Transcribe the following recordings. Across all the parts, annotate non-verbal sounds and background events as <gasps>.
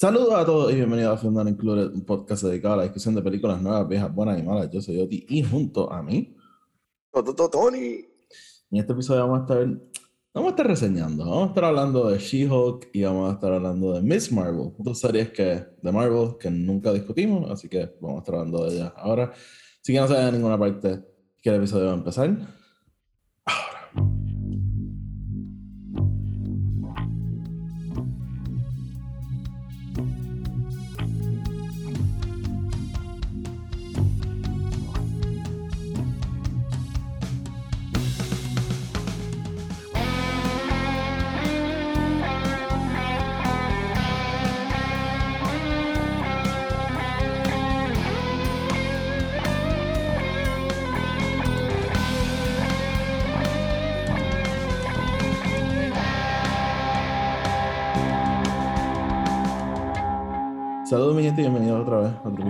Saludos a todos y bienvenidos a Fundar Included, un podcast dedicado a la discusión de películas nuevas, viejas, buenas y malas. Yo soy Oti y junto a mí, Tony. en este episodio vamos a estar, vamos a estar reseñando, vamos a estar hablando de She-Hulk y vamos a estar hablando de Miss Marvel, dos series que, de Marvel que nunca discutimos, así que vamos a estar hablando de ellas ahora. Si que no se vayan a ninguna parte, que el episodio va a empezar.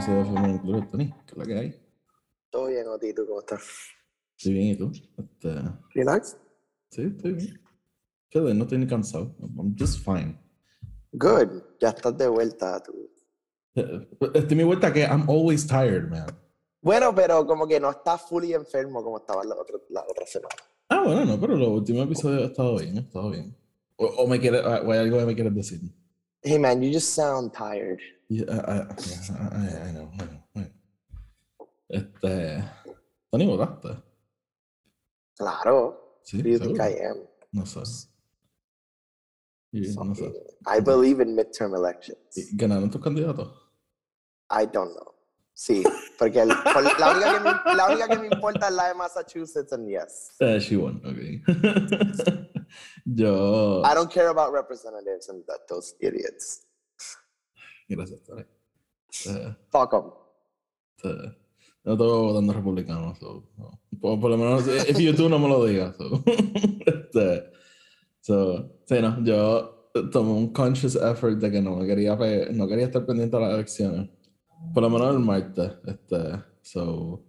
Episodio de Fundar Included. Tony, ¿qué es la que hay? Todo bien, Oti, ¿tú cómo estás? Estoy bien, ¿y tú? Este, Relax. sí, estoy bien. Chile, no estoy ni cansado. I'm just fine. Good. Ya estás de vuelta. Tú. Estoy mi vuelta que I'm always tired, man. Bueno, pero como que no estás fully enfermo como estabas la otra, la otra semana. Ah, bueno, no, pero los últimos episodios he estado bien, he estado bien. O, o me quiere, o hay algo que me quieres decir. Hey, man, you just sound tired. Yeah, I, I, yeah, I- I know, I know, I know. Este. Tony, votaste. Claro. Sí, do you think seguro. I am? No sé. Y, no sé. I believe in midterm elections. ¿Y ¿Ganaron tus candidatos? I don't know. Sí, porque el- por- la, única que me, la única que me importa es la de Massachusetts and yes. Eh, she won, ok. <laughs> Yo. I don't care about representatives and that, those idiots. Gracias. Eh, Fuck 'em. eh, yo estoy votando republicano, so, no. por, por lo menos, if you do, no me lo digas. So. <laughs> este, so, sí, no, yo tomé un conscious effort de que no me quería, no quería estar pendiente a las elecciones. Por lo menos el martes, este, so,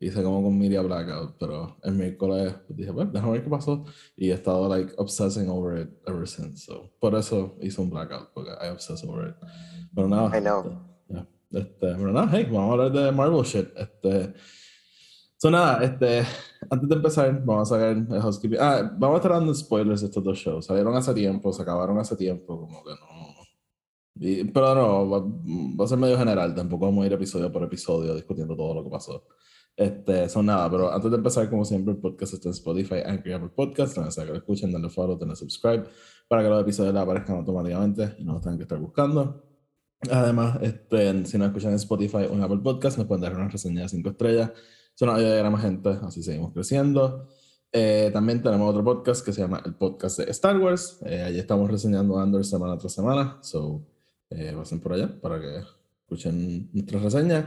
hice como con media blackout, pero el miércoles dije, pues, déjame ver qué pasó. Y he estado, like, obsessing over it ever since, so, por eso hice un blackout, porque I obsess over it. Pero nada. I know. Este, este, pero nada, hey, vamos a hablar de Marvel shit. Este, so nada, este, antes de empezar, vamos a sacar el housekeeping. Ah, vamos a estar dando spoilers de estos dos shows. Salieron hace tiempo, se acabaron hace tiempo, como que no. Y- pero no, va, va a ser medio general, tampoco vamos a ir episodio por episodio discutiendo todo lo que pasó. Este, son nada, pero antes de empezar, como siempre, el podcast está en Spotify, Anchor Apple Podcast. Donde sea que lo escuchen, denle follow, denle subscribe para que los episodios aparezcan automáticamente y no tengan que estar buscando. Además, este, si nos escuchan en Spotify o en Apple Podcast, nos pueden dar una reseña de 5 estrellas. Eso nos ayuda a más gente, así seguimos creciendo. Eh, también tenemos otro podcast que se llama el podcast de Star Wars. Eh, allí estamos reseñando Andor semana tras semana. So, eh, pasen por allá para que escuchen nuestras reseñas.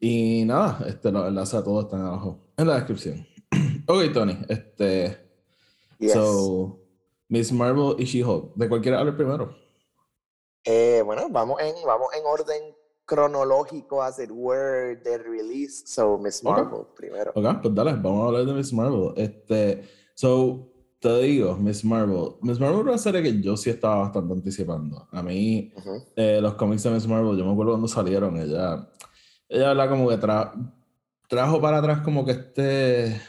Y nada, este, los enlaces a todos están abajo en la descripción. <clears throat> ok, Tony. Este, Yes. So, Miss Marvel y She-Hulk. ¿De cualquiera hablar primero? Eh, bueno, vamos en, vamos en orden cronológico, as it were, de release. So, Miss. Marvel primero. Ok, pues dale, vamos a hablar de Miss Marvel. Este, so, te digo, Miss Marvel. Miss Marvel era una serie que yo sí estaba bastante anticipando. A mí, eh, los cómics de Miss Marvel, yo me acuerdo cuando salieron, ella, ella ¿verdad? como que tra- trajo para atrás como que este,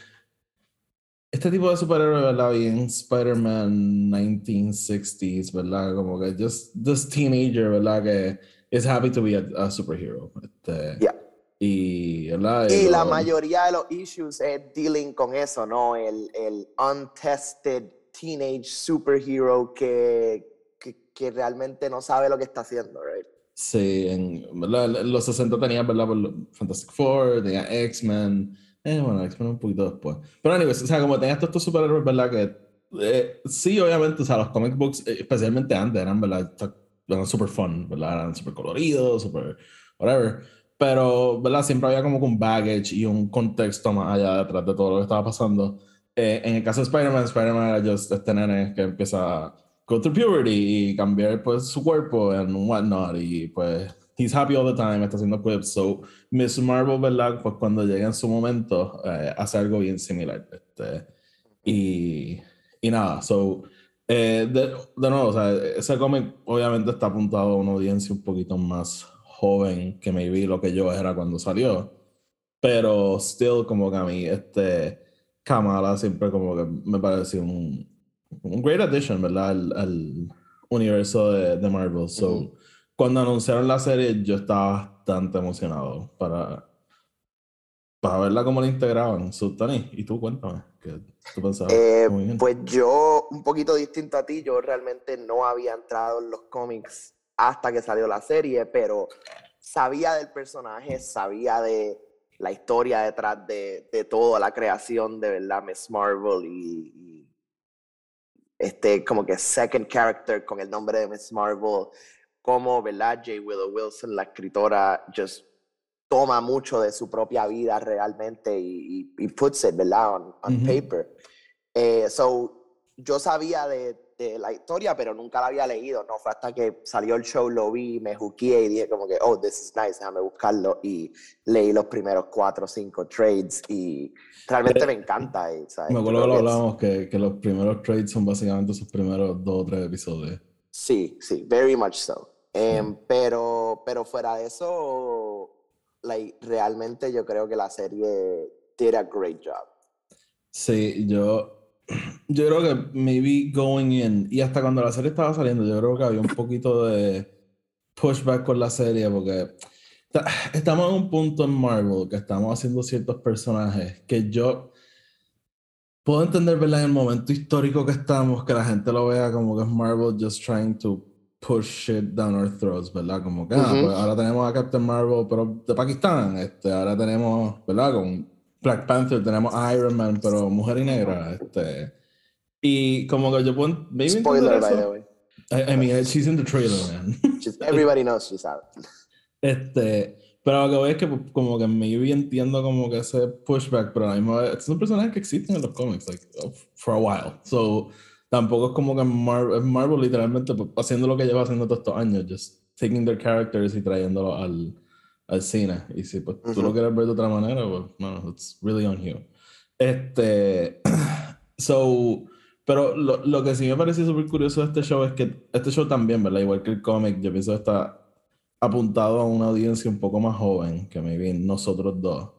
este tipo de superhéroe, ¿verdad? Bien Spider-Man 1960s, ¿verdad? Como que just this teenager, ¿verdad? Que is happy to be a, a superhero. Este, Yeah. Y, ¿verdad? Y la lo- mayoría de los issues es dealing con eso, ¿no? El, el untested teenage superhero que, que, que realmente no sabe lo que está haciendo, right? Sí, en, los 60 tenía, ¿verdad? Fantastic Four, tenía X-Men. Eh, bueno, X-Men un poquito después. Pero, anyways, o sea, como tenía todos estos superhéroes, ¿verdad? Que eh, sí, obviamente, o sea, los comic books, eh, especialmente antes, eran, ¿verdad? Eran super fun, ¿verdad? Eran super coloridos, super whatever. Pero, ¿verdad? Siempre había como un baggage y un contexto más allá detrás de todo lo que estaba pasando. Eh, en el caso de Spider-Man, Spider-Man era just este nene que empieza go through puberty y cambiar pues su cuerpo and whatnot y pues he's happy all the time, está haciendo clips. So, Miss Marvel, ¿verdad? Pues cuando llegue en su momento, eh, hace algo bien similar. Este, y, y nada, so, Eh, de, de, nuevo, o sea, ese cómic obviamente está apuntado a una audiencia un poquito más joven que vi lo que yo era cuando salió. Pero still como que a mí este Kamala siempre como que me pareció un, un great addition, ¿verdad? Al, al universo de, de Marvel. So, cuando anunciaron la serie yo estaba bastante emocionado para, para verla cómo la integraban. So, Tony, ¿y tú cuéntame? ¿Qué tú pensabas? Eh, pues yo, un poquito distinto a ti, yo realmente no había entrado en los cómics hasta que salió la serie, pero sabía del personaje, sabía de la historia detrás de, de toda la creación de verdad Miss Marvel y, este como que second character con el nombre de Miss Marvel, como verdad J. Willow Wilson, la escritora, just toma mucho de su propia vida realmente y, y, puts it, ¿verdad? On, paper. Eh, so, yo sabía de, la historia, pero nunca la había leído, ¿no? Fue hasta que salió el show, lo vi, me juqué y dije como que, oh, this is nice, déjame buscarlo. Y leí los primeros cuatro o cinco trades y realmente me encanta. Me acuerdo que lo hablábamos, que, que, los primeros trades son básicamente sus primeros dos o tres episodios. Sí, sí, very much so. Em, pero, pero fuera de eso, like, realmente yo creo que la serie did a great job. Sí, yo yo creo que maybe going in, y hasta cuando la serie estaba saliendo, yo creo que había un poquito de pushback con la serie, porque estamos en un punto en Marvel que estamos haciendo ciertos personajes que yo puedo entender, ¿verdad? En el momento histórico que estamos, que la gente lo vea como que es Marvel just trying to push shit down our throats, ¿verdad? Como que ah, pues ahora tenemos a Captain Marvel, pero de Pakistán, este, ahora tenemos, ¿verdad? Con Black Panther, tenemos Iron Man, pero mujer y negra. Este, y como que yo puedo. Spoiler, by the way. I, mean, she's in the trailer, man. everybody knows she's out. <laughs> Este, pero lo que voy es que pues, como que maybe entiendo como que ese pushback, pero a la misma vez, es un personaje que existe en los cómics, like, for a while. So, tampoco es como que Marvel, Marvel literalmente pues, haciendo lo que lleva haciendo todos estos años, just taking their characters y trayéndolo al, al cine. Y si pues, tú lo quieres ver de otra manera, pues, no, it's really on you. Este, <clears throat> so, pero lo, lo que sí me parece súper curioso de este show es que este show también, ¿verdad? Igual que el cómic, yo pienso está apuntado a una audiencia un poco más joven que maybe nosotros dos.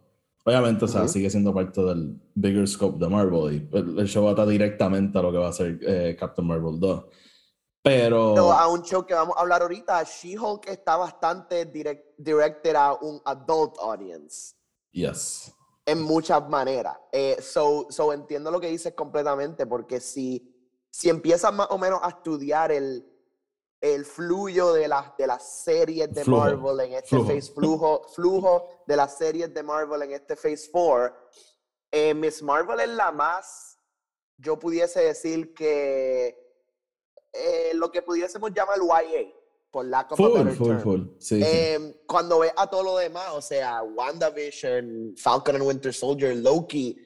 Obviamente, o sea, sigue siendo parte del bigger scope de Marvel y el, show va directamente a lo que va a ser eh, Captain Marvel 2. Pero... a un show que vamos a hablar ahorita, She-Hulk está bastante direct, directed a un adult audience. Yes. En muchas maneras. Eh, so, so entiendo lo que dices completamente, porque si, si empiezas más o menos a estudiar el, el fluyo de, las de las series de Marvel en este Phase, flujo, flujo de las series de Marvel en este Phase 4, eh, Miss Marvel es la más, yo pudiese decir que eh, lo que pudiésemos llamar YA, por la full, full, full. Sí, em, Cuando ves a todo lo demás, o sea, WandaVision, Falcon and Winter Soldier, Loki,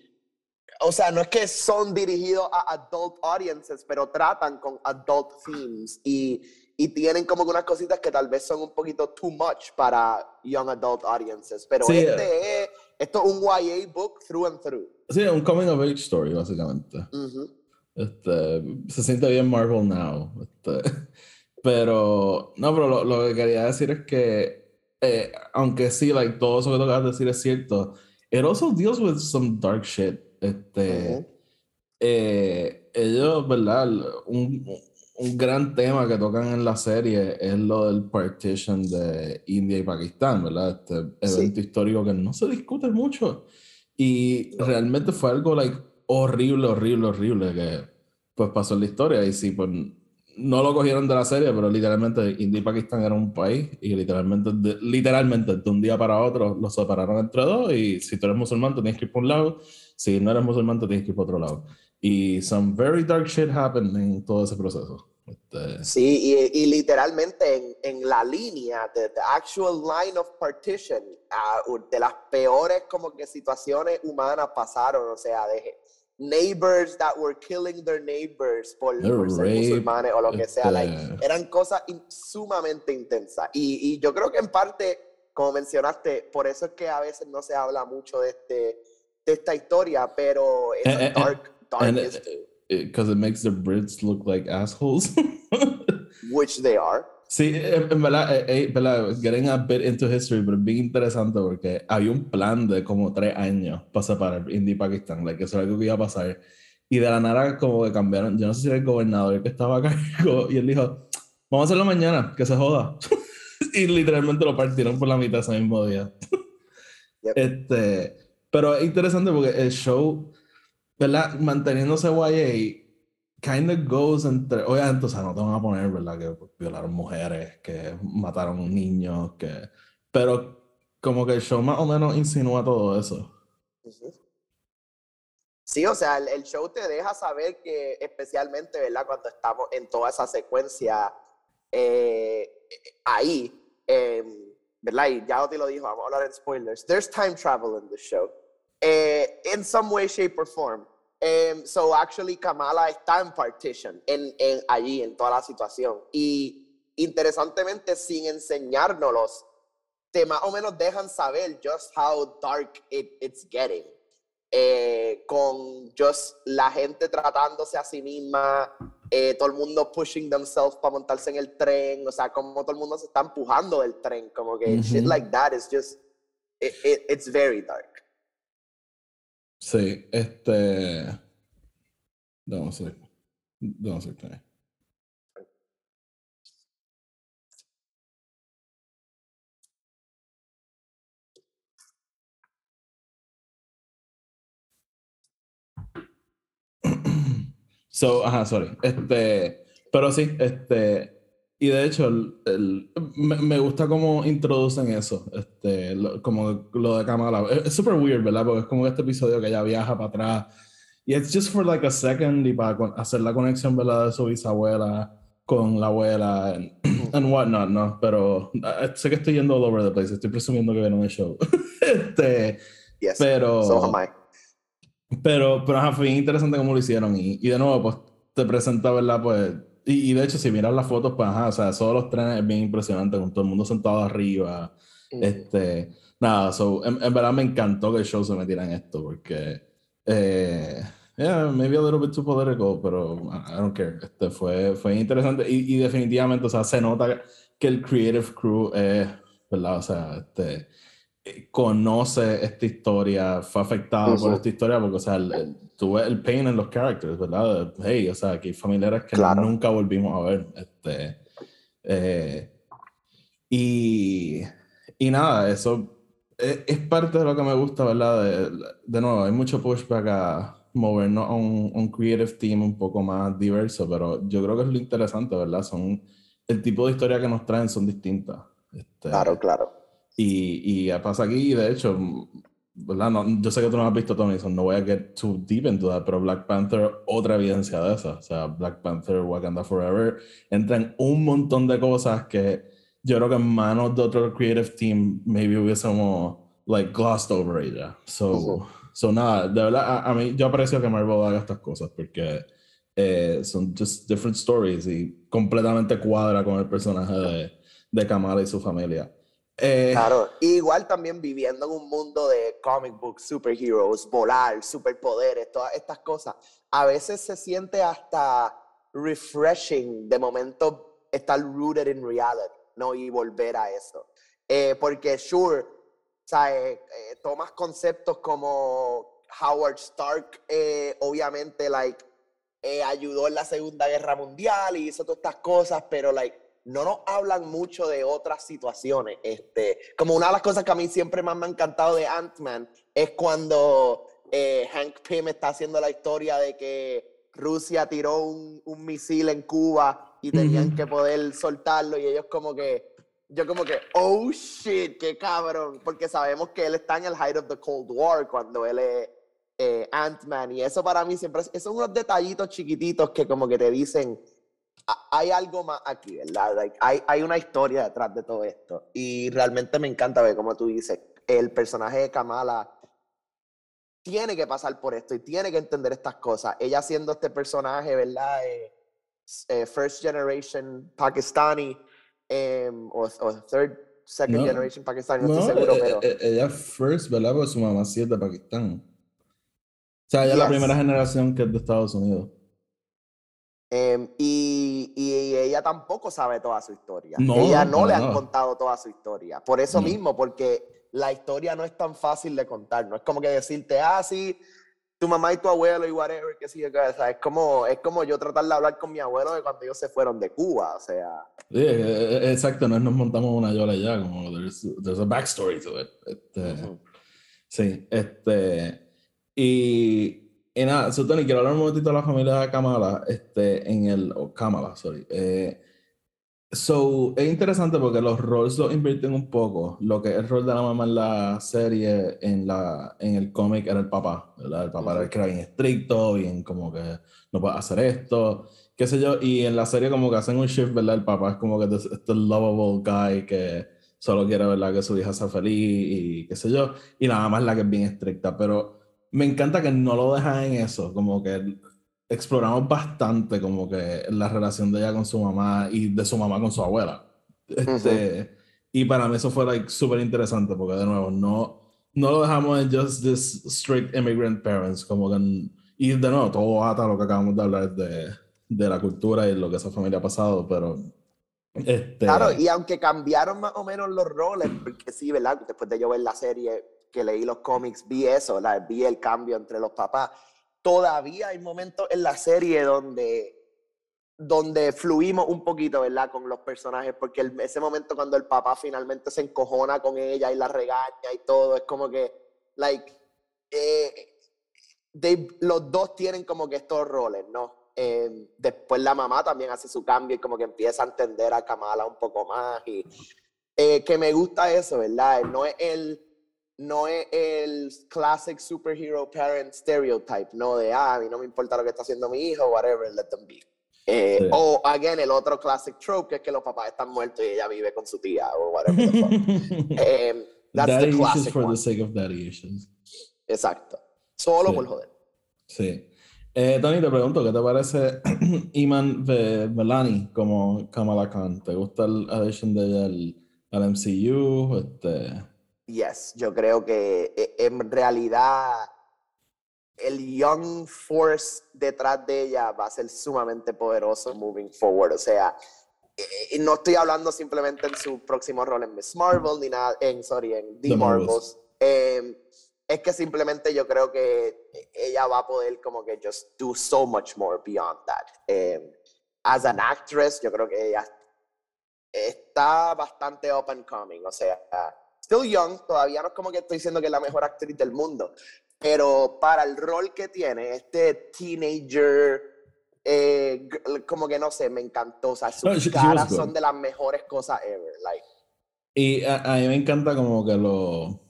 o sea, no es que son dirigidos a adult audiences, pero tratan con adult themes y, y tienen como unas cositas que tal vez son un poquito too much para young adult audiences. Pero este es, esto es un YA book through and through. Sí, un coming of age story, básicamente. Este, se siente bien Marvel Now. Este, <laughs> pero, no, pero lo, que quería decir es que, eh, aunque sí, like, todo eso que tocas decir es cierto, it also deals with some dark shit. Este, eh, ellos, ¿verdad? Un, un gran tema que tocan en la serie es lo del partition de India y Pakistán, ¿verdad? Este evento histórico que no se discute mucho. Y realmente fue algo like, horrible, horrible, horrible que pues pasó en la historia. Y sí, pues no lo cogieron de la serie, pero literalmente India y Pakistán eran un país y literalmente, de, literalmente de un día para otro los separaron entre dos y si tú eres musulmán tienes que ir por un lado, si no eres musulmán tienes que ir por otro lado. Y some very dark shit happened en todo ese proceso. Este... Sí, y, y literalmente en, en, la línea, de the actual line of partition, uh, de las peores como que situaciones humanas pasaron, o sea, de neighbors that were killing their neighbors por, por ser musulmanes o lo que sea, like, eran cosas sumamente intensas. Y, y yo creo que en parte, como mencionaste, por eso es que a veces no se habla mucho de este de esta historia, pero es eh, eh, eh, dark, dark because it, makes the Brits look like assholes. <laughs> Which they are. Sí, en verdad, eh, eh, getting a bit into history, pero es bien interesante porque había un plan de como tres años para separar India y Pakistán, like, eso era algo que iba a pasar. Y de la nada, como que cambiaron. Yo no sé si era el gobernador que estaba acá <laughs> y él dijo: Vamos a hacerlo mañana, que se joda. <laughs> y literalmente lo partieron por la mitad ese mismo día. Este, pero es interesante porque el show, ¿verdad? Manteniéndose YA, kind of goes entre. Obviamente, o sea, no te van a poner, ¿verdad? Que violaron mujeres, que mataron niños, que. Pero como que el show más o menos insinúa todo eso. Sí, o sea, el, show te deja saber que, especialmente, ¿verdad? Cuando estamos en toda esa secuencia eh, ahí, eh, ¿verdad? Y ya te lo dijo, vamos a hablar en spoilers. There's time travel in the show, eh, in some way, shape, or form. Um, so actually Kamala está en partition, en, en, allí, en toda la situación. Y interesantemente, sin enseñárnoslos, te más o menos dejan saber just how dark it, it's getting. Eh, con just la gente tratándose a sí misma, eh, todo el mundo pushing themselves para montarse en el tren, o sea, como todo el mundo se está empujando del tren, como que shit like that is just, it, it's very dark. Sí, este. Sé. <clears throat> So, ajá, sorry. Este, pero sí, este, y de hecho, el, me, gusta cómo introducen eso, este, como lo de Kamala. Es súper weird, ¿verdad? Porque es como este episodio que ella viaja para atrás. Y es just for like a second y para hacer la conexión, ¿verdad? De su bisabuela con la abuela <clears throat> and, whatnot, ¿no? Pero eh, sé que estoy yendo all over the place. Estoy presumiendo que vieron el show. <laughs> este, yes, pero... So am I. Pero, pero ajá, fue interesante cómo lo hicieron. Y, y de nuevo, pues te presenta, ¿verdad? Pues. Y, y, de hecho, si miras las fotos, pues ajá, o sea, todos los trenes es bien impresionante, con todo el mundo sentado arriba. Este. Nada, so, en, verdad me encantó que el show se metiera en esto, porque. Eh, yeah, maybe a little bit too political, pero I don't care. Este fue, fue interesante y, y definitivamente, o sea, se nota que el creative crew es, ¿verdad? O sea, este conoce esta historia, fue afectado por esta historia, porque, o sea, el, tuve el pain en los characters, ¿verdad? Hey, o sea, aquí familiares que nunca volvimos a ver. Este, eh, y, y nada, eso es, es, parte de lo que me gusta, ¿verdad? De, de nuevo, hay mucho pushback a movernos a un, un, creative team un poco más diverso, pero yo creo que es lo interesante, ¿verdad? Son, el tipo de historia que nos traen son distintas. Este, claro, claro. Y, y pasa aquí, de hecho, ¿verdad? No, yo sé que tú no has visto Tony, no voy a get too deep into that, pero Black Panther, otra evidencia de esa. O sea, Black Panther, Wakanda Forever, entran un montón de cosas que yo creo que en manos de otro creative team, maybe hubiésemos, like, glossed over ella. So, so nada, de verdad, a, mí, yo aprecio que Marvel haga estas cosas porque eh, son just different stories y completamente cuadra con el personaje de, de Kamala y su familia. Eh, claro, igual también viviendo en un mundo de comic books, superheroes, volar, superpoderes, todas estas cosas, a veces se siente hasta refreshing de momento estar rooted in reality, ¿no? Y volver a eso. Eh, porque, sure, ¿sabes? Eh, tomas conceptos como Howard Stark, obviamente, like, ayudó en la Segunda Guerra Mundial y hizo todas estas cosas, pero, like, no nos hablan mucho de otras situaciones. Este, como una de las cosas que a mí siempre más me ha encantado de Ant-Man es cuando eh, Hank Pym está haciendo la historia de que Rusia tiró un, misil en Cuba y tenían que poder soltarlo y ellos como que, yo como que, oh shit, qué cabrón, porque sabemos que él está en el height of the Cold War cuando él es eh, Ant-Man y eso para mí siempre, esos son unos detallitos chiquititos que como que te dicen, hay algo más aquí, ¿verdad? hay, hay una historia detrás de todo esto. Y realmente me encanta ver, como tú dices, el personaje de Kamala tiene que pasar por esto y tiene que entender estas cosas. Ella siendo este personaje, ¿verdad? Eh, eh, first generation pakistani em, o, third, second generation pakistani, no, estoy seguro, eh, pero... Ella first, ¿verdad? Porque su mamá sí es de Pakistán. O sea, ella es la primera generación que es de Estados Unidos. Em, y, y, ella tampoco sabe toda su historia. ella no le han contado toda su historia. Por eso mismo, porque la historia no es tan fácil de contar. No es como que decirte, ah, sí, tu mamá y tu abuelo y whatever, que sigue es como, es como yo tratar de hablar con mi abuelo de cuando ellos se fueron de Cuba, o sea. Sí, e, e, e, exacto, no nos montamos una yola ya, como there's, there's a backstory to it. Este, Sí, este, y, y nada, so, Tony, quiero hablar un momentito de la familia de Kamala, este, en el, o Kamala, sorry. Eh, So, es interesante porque los roles lo invierten un poco. Lo que es el rol de la mamá en la serie, en, la, en el cómic, era el papá. ¿verdad? El papá era el que era bien estricto, bien como que no puede hacer esto, qué sé yo. Y en la serie, como que hacen un shift, ¿verdad? El papá es como que este lovable guy que solo quiere, ¿verdad? Que su hija sea feliz y qué sé yo. Y la mamá es la que es bien estricta. Pero me encanta que no lo dejan en eso. Como que exploramos bastante como que la relación de ella con su mamá y de su mamá con su abuela. Este, Y para mí eso fue like, súper interesante porque de nuevo no, no lo dejamos en just this strict immigrant parents, como que, y de nuevo todo ata lo que acabamos de hablar de, de la cultura y lo que esa familia ha pasado, pero... Este... Claro, y aunque cambiaron más o menos los roles, porque sí, ¿verdad? Después de yo ver la serie, que leí los cómics, vi eso, vi el cambio entre los papás todavía hay momentos en la serie donde, donde fluimos un poquito, ¿verdad? Con los personajes, porque ese momento cuando el papá finalmente se encojona con ella y la regaña y todo, es como que, like, eh, los dos tienen como que estos roles, ¿no? Eh, después la mamá también hace su cambio y como que empieza a entender a Kamala un poco más y eh, que me gusta eso, ¿verdad? No es el no es el classic superhero parent stereotype, no de, ah, a mí no me importa lo que está haciendo mi hijo, whatever, let them be. Eh, o, again, el otro classic trope, que es que los papás están muertos y ella vive con su tía, o whatever. eh, <laughs> that's daddy the classic for the sake of daddy issues. Exacto. Solo por joder. Sí. Eh, Tony, te pregunto, ¿qué te parece <clears throat> Iman Velani como Kamala Khan? ¿Te gusta el addition de ella al, al MCU? Este... Yes, yo creo que eh, en realidad el Young Force detrás de ella va a ser sumamente poderoso moving forward. O sea, eh, no estoy hablando simplemente en su próximo rol en Miss Marvel, ni nada, en, sorry, en The, Marvels. Em, es que simplemente yo creo que ella va a poder como que just do so much more beyond that. Em, as an actress, yo creo que ella está bastante up and coming. O sea, still young, todavía no es como que estoy diciendo que es la mejor actriz del mundo, pero para el rol que tiene, este teenager, eh, como que no sé, me encantó, o sea, sus caras son de las mejores cosas ever, like. Y a, mí me encanta como que lo...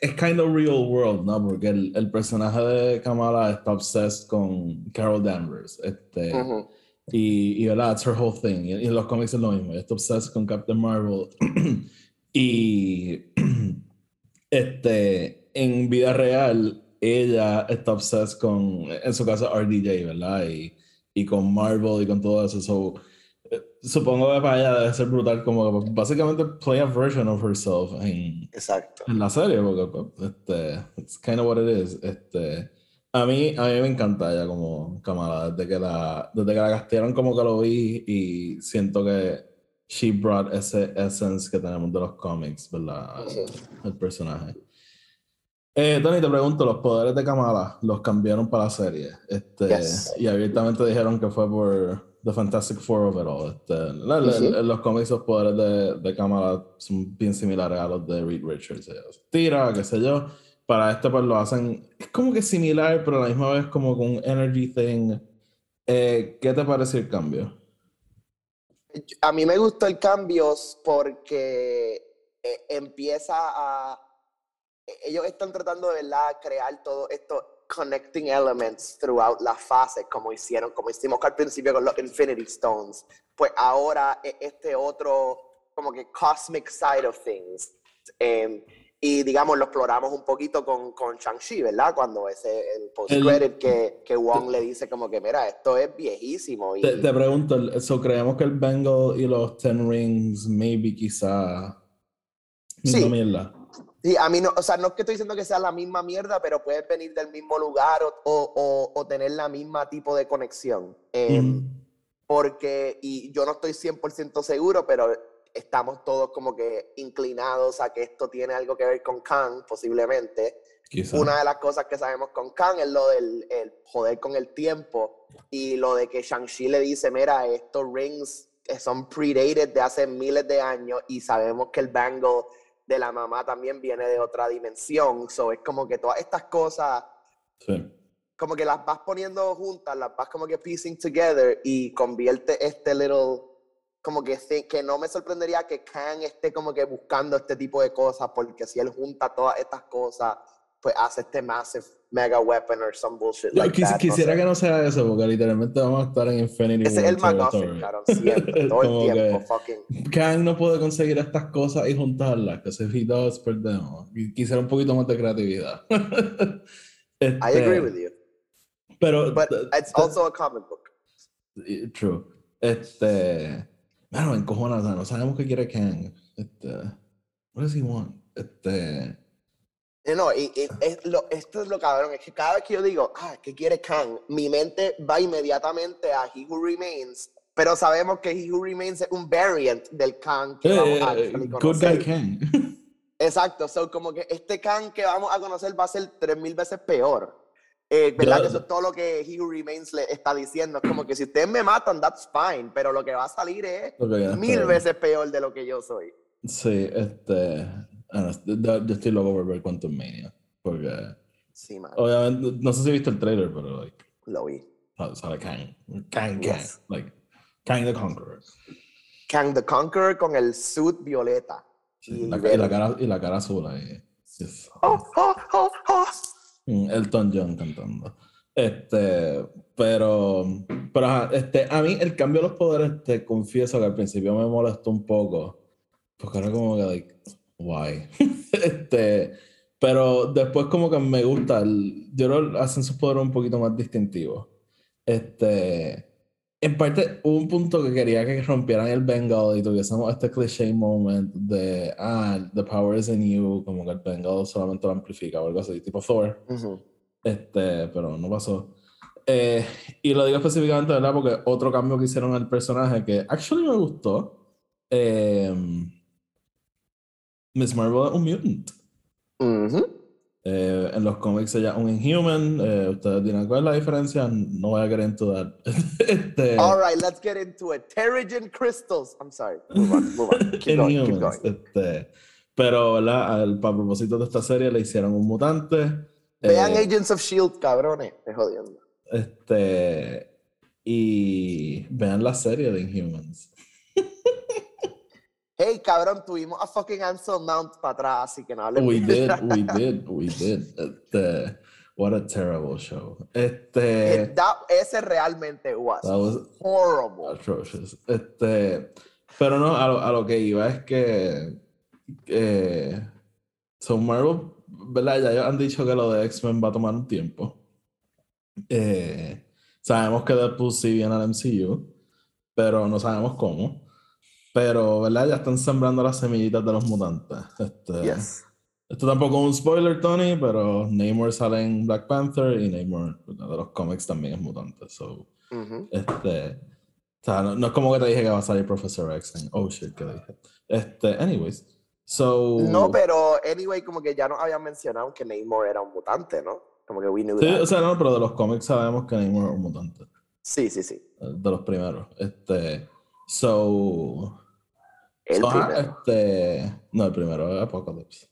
Es kind of real world, ¿no? Porque el, el personaje de Kamala está obsessed con Carol Danvers. Este, y, y ¿verdad? That's her whole thing. Y, en los cómics es lo mismo. Está obsessed con Captain Marvel. <clears throat> y <clears throat> este, en vida real, ella está obsessed con, en su caso, RDJ, ¿verdad? Y, y con Marvel y con todo eso. So, eh, supongo que para ella debe ser brutal, como básicamente play a version of herself en, Exacto. en la serie, porque este, it's kind of what it is. Este, a mí, a mí me encanta ella como Kamala. Desde que la, desde que la castearon como que lo vi y siento que she brought ese essence que tenemos de los cómics, ¿verdad? El personaje. Eh, Tony, te pregunto, los poderes de Kamala los cambiaron para la serie. Este, Y abiertamente dijeron que fue por The Fantastic Four of it all. Este, los cómics, los poderes de, de Kamala son bien similares a los de Reed Richards. Tira, qué sé yo para este pues lo hacen, es como que similar, pero a la misma vez como con Energy Thing. Eh, ¿Qué te parece el cambio? A mí me gustó el cambio porque eh, empieza a... E, ellos están tratando de verdad crear todo esto connecting elements throughout la fase, como hicieron, como hicimos al principio con los Infinity Stones. Pues ahora e, este otro, como que cosmic side of things. Em, y digamos, lo exploramos un poquito con, con Shang-Chi, ¿verdad? Cuando ese el post-credit que, que Wong le dice como que, mira, esto es viejísimo. Y... Te, pregunto, ¿eso creemos que el Bengal y los Ten Rings maybe quizá... Sí. Sí, a mí no, o sea, no es que estoy diciendo que sea la misma mierda, pero puedes venir del mismo lugar o, o, o, o tener la misma tipo de conexión. Ujú. Porque, y yo no estoy 100% seguro, pero estamos todos como que inclinados a que esto tiene algo que ver con Khan, posiblemente. Quizá. Una de las cosas que sabemos con Khan es lo del el joder con el tiempo y lo de que Shang-Chi le dice, mira, estos rings eh, son predated de hace miles de años y sabemos que el bangle de la mamá también viene de otra dimensión. So es como que todas estas cosas, Sí. como que las vas poniendo juntas, las vas como que piecing together y convierte este little, como que, thi- que no me sorprendería que Kang esté como que buscando este tipo de cosas porque si él junta todas estas cosas, pues hace este massive mega weapon or some bullshit Yo like quis- that, no quisiera sé. que no sea eso, porque literalmente vamos a estar en Infinity Ese es el MacGuffin, cabrón, siempre, <laughs> todo el tiempo, fucking. Kang no puede conseguir estas cosas y juntarlas, que si he does, perdemos. Quisiera un poquito más de creatividad. <laughs> I Este, agree with you, Pero, but it's also a comic book. True. Este. Bueno, en cojones, no sabemos qué quiere Kang. Este. What does he want? Este. Eh, No, y, y es lo, esto es lo cabrón, es que cada vez que yo digo, ah, ¿qué quiere Kang? Mi mente va inmediatamente a He Who Remains, pero sabemos que He Who Remains es un variant del Kang que vamos a eh, actually good guy. Kang. <laughs> Exacto, so como que este Kang que vamos a conocer va a ser tres mil veces peor. Eh, ¿Verdad? Yo- que eso es todo lo que He Who Remains le está diciendo. Es como que si ustedes me matan, that's fine, pero lo que va a salir es viene mil veces peor de lo que yo soy. Sí, este. no, yo- estoy loco por ver Quantum Mania. Porque. Sí, man, Obviamente, no sé si viste el trailer, pero like, lo vi. sale- sale Kang. Kang, Kang. Yes. Like, Kang the Conqueror. Kang the Conqueror con el suit violeta. Sí, Y la, y, la cara, y la cara azul ahí. Yes. Oh, oh, oh, oh. Elton John cantando. Este, pero, pero este, a mí el cambio de los poderes, te confieso que al principio me molestó un poco, porque era como que, like, <laughs> este, pero después como que me gusta, el- yo creo que hacen sus poderes un poquito más distintivos. Este, en parte, hubo un punto que quería que rompieran el Bengal y tuviésemos este cliché moment de, ah, the power is in you, como que el Bengal solamente lo amplifica o algo así, tipo Thor. Ujú. Este, pero no pasó. Eh, y lo digo específicamente, ¿verdad? Porque otro cambio que hicieron al personaje que actually me gustó. eh, Miss Marvel es un mutant. Ujú. Eh, en los cómics ella es un inhuman. eh, ustedes dirán cuál es la diferencia. No voy a get into that. este, All right, let's get into it. Terrigen crystals. I'm sorry. Move on, move on. Keep going, keep going. este, pero, ¿verdad? Al, para propósito de esta serie le hicieron un mutante. Vean eh, Agents of Shield, cabrones. Te jodiendo. Este. Y vean la serie de Inhumans. <laughs> Hey, cabrón, tuvimos a fucking Ansel Mount para atrás, así que no hables We did, we did, we did. Este, what a terrible show. Este. That- ese realmente was That was horrible. atrocious. Este. Pero no, a lo, a lo que iba es que. Eh, so Marvel, ¿verdad? Ya ellos han dicho que lo de X-Men va a tomar un tiempo. Eh, sabemos que Deadpool sí viene al MCU, pero no sabemos cómo. Pero, ¿verdad? Ya están sembrando las semillitas de los mutantes. Este, Yes. Esto tampoco es un spoiler, Tony, pero Namor sale en Black Panther y Namor de los cómics también es mutante. So, este, o sea, no, no es como que te dije que va a salir Professor X en Oh shit, que dije. Este, anyways. So. No, pero anyway, como que ya nos habían mencionado que Namor era un mutante, ¿no? Como que we knew Sí, that. o sea, no, pero de los cómics sabemos que Namor es un mutante. Sí, sí, sí. eh, De los primeros. Este. So. El primero. este. No, el primero es Apocalypse.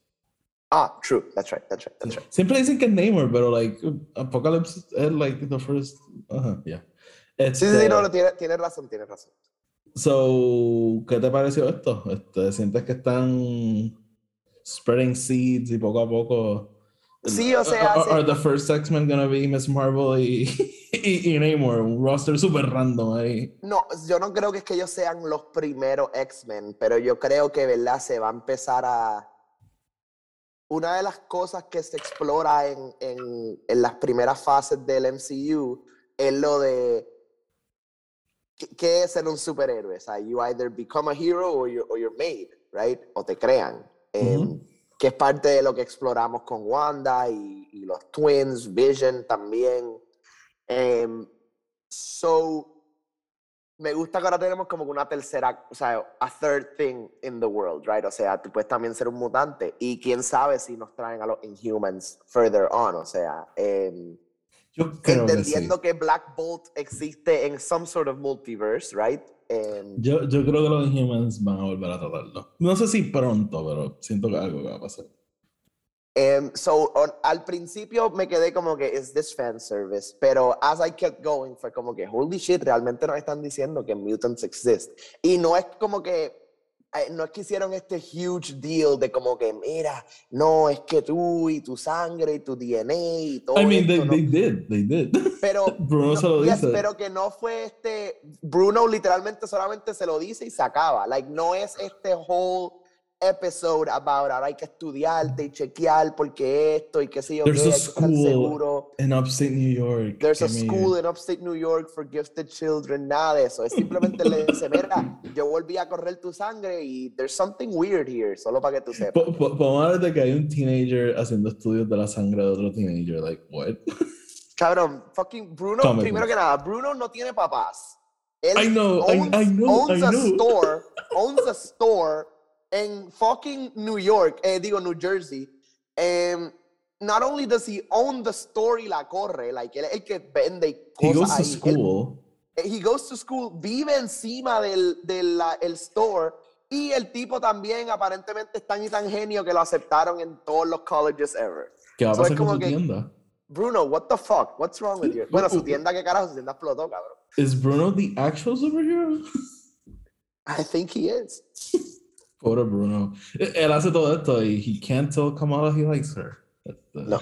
Ah, true. That's right, that's right, that's right. Siempre dicen que Namor, pero like Apocalypse es like the first. Ajá, yeah. Sí, sí, sí, Este, no, no, tiene, tiene razón, tiene razón. So, ¿qué te pareció esto? Este, ¿Sientes que están spreading seeds y poco a poco? Sí, o sea, Are, are the first X-Men gonna be Miss Marvel y, <laughs> y, y Namor? Un roster super random ahí. No, yo no creo que es que ellos sean los primeros X-Men, pero yo creo que, ¿verdad? Se va a empezar a... Una de las cosas que se explora en, en, en las primeras fases del MCU es lo de ¿qué, es ser un superhéroe? O sea, you either become a hero or you're, or you're made, right? O te crean. Em, Ujú. Que es parte de lo que exploramos con Wanda y, y los twins, Vision también. Em, so, me gusta que ahora tenemos como una tercera, o sea, a third thing in the world, right? O sea, tú puedes también ser un mutante y quién sabe si nos traen a los Inhumans further on, o sea, em, Yo creo entendiendo que, que, Black Bolt existe en some sort of multiverse, right? Sí. Yo, yo creo que los Inhumans van a volver a tratarlo. No sé si pronto, pero siento que algo va a pasar. Em, so, on- al principio me quedé como que, ¿is this fan service? Pero as I kept going, fue como que, holy shit, realmente nos están diciendo que mutants exist. Y no es como que, eh, no es que hicieron este huge deal de como que, mira, no, es que tú y tu sangre y tu DNA y todo I mean, they, esto, no. they did, they did. Pero, <laughs> Bruno no, se lo yes, dice. pero que no fue este, Bruno literalmente solamente se lo dice y se acaba. Like, no es este whole episode about ahora hay que estudiarte y chequear porque esto y qué sé yo qué, There's hay a school seguro. in upstate New York. There's a school in upstate New York for gifted children, nada de eso. Es simplemente le dice, mira, yo volví a correr tu sangre y there's something weird here, solo para que tú sepas. Po- Podemos hablar de que hay un teenager haciendo estudios de la sangre de otro teenager. Like, what? Cabrón, fucking Bruno, primero que nada, Bruno no tiene papás. Él I know, I- owns, I know, owns I a know. store, owns a store en fucking New York, eh, digo New Jersey. Em, not only does he own the store y la corre, like él es el que vende y He cosas goes to ahí. Él- school. eh, he goes to school, vive encima del, del la- el store y el tipo también aparentemente es tan y tan genio que lo aceptaron en todos los colleges ever. ¿Qué va a So es pasar con su que- tienda? Bruno, what the fuck? What's wrong with you? <laughs> Bueno, su tienda, ¿qué carajo? Su tienda explotó, cabrón. Is Bruno the actual superhero? I think he is. <laughs> Pobre Bruno. Él hace todo esto y he can't tell Kamala he likes her. Este, No,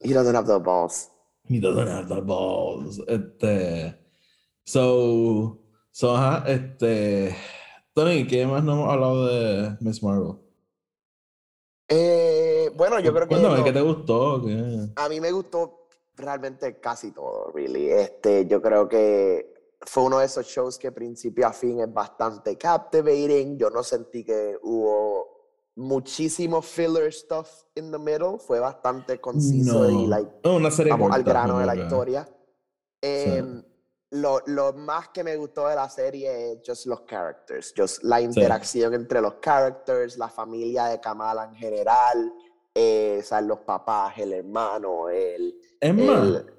he doesn't have the balls. He doesn't have the balls. Este. So. So, ajá, este. Tony, ¿qué más no hemos hablado de Miss Marvel? Eh, bueno, yo creo que Cuéntame, lo- ¿qué te gustó? ¿Qué? a mí me gustó realmente casi todo, really. Este, yo creo que fue uno de esos shows que principio a fin es bastante captivating. Yo no sentí que hubo muchísimo filler stuff in the middle. Fue bastante conciso y No. like Oh, una serie vamos al corta, grano de la como que- historia. Em, lo, lo más que me gustó de la serie es just los characters, just la interacción entre los characters, la familia de Kamala en general, eh, o sea, los papás, el hermano, el... Es el-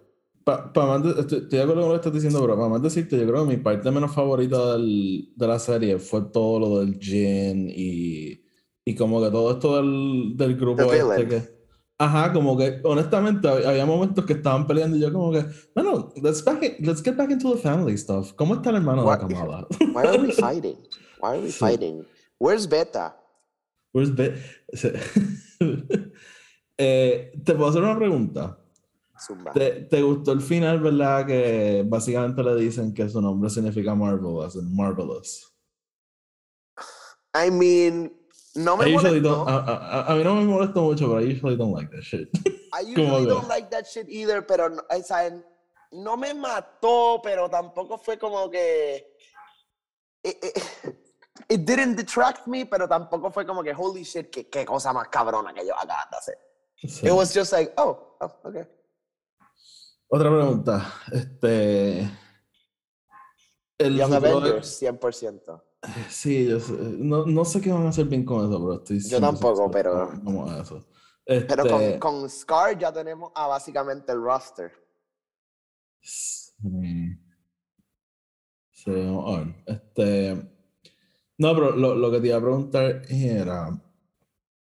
pa- pa más de- estoy, estoy de acuerdo con lo que estás diciendo, pero para más decirte, yo creo que mi parte menos favorita del- de la serie fue todo lo del Jin y, y como que todo esto del, del grupo The este villain. que... Ajá, como que honestamente hab- había momentos que estaban peleando y yo como que, bueno, let's, back in- let's get back into the family stuff. ¿Cómo está el hermano de What? Kamala? <laughs> Why are we fighting? Why are we fighting? Where's Beta? Where's Be- Se- <laughs> Eh, te puedo hacer una pregunta. Zumba. ¿Te, te gustó el final, verdad? Que básicamente le dicen que su nombre significa Marvelous, Marvelous. I mean, no me I usually molestó. don't- a, a- a mí no me molesta mucho, pero I usually don't like that shit. I <laughs> ¿Cómo usually don't like that shit either, pero no, o sea, no me mató, pero tampoco fue como que. It, it- <laughs> it didn't detract me, pero tampoco fue como que, holy shit, qué, qué cosa más cabrona que yo acaban de hacer. Sí. It was just like, oh, oh, okay. Otra pregunta. Este. El Young Avengers, 100%. Sí, yo sé. No, no sé qué van a hacer bien con eso, pero estoy Yo 100% tampoco, pero- a eso. Pero Este, con, con Scar ya tenemos a básicamente el roster. Sí. Sí, vamos a ver. Este. No, pero lo, lo que te iba a preguntar era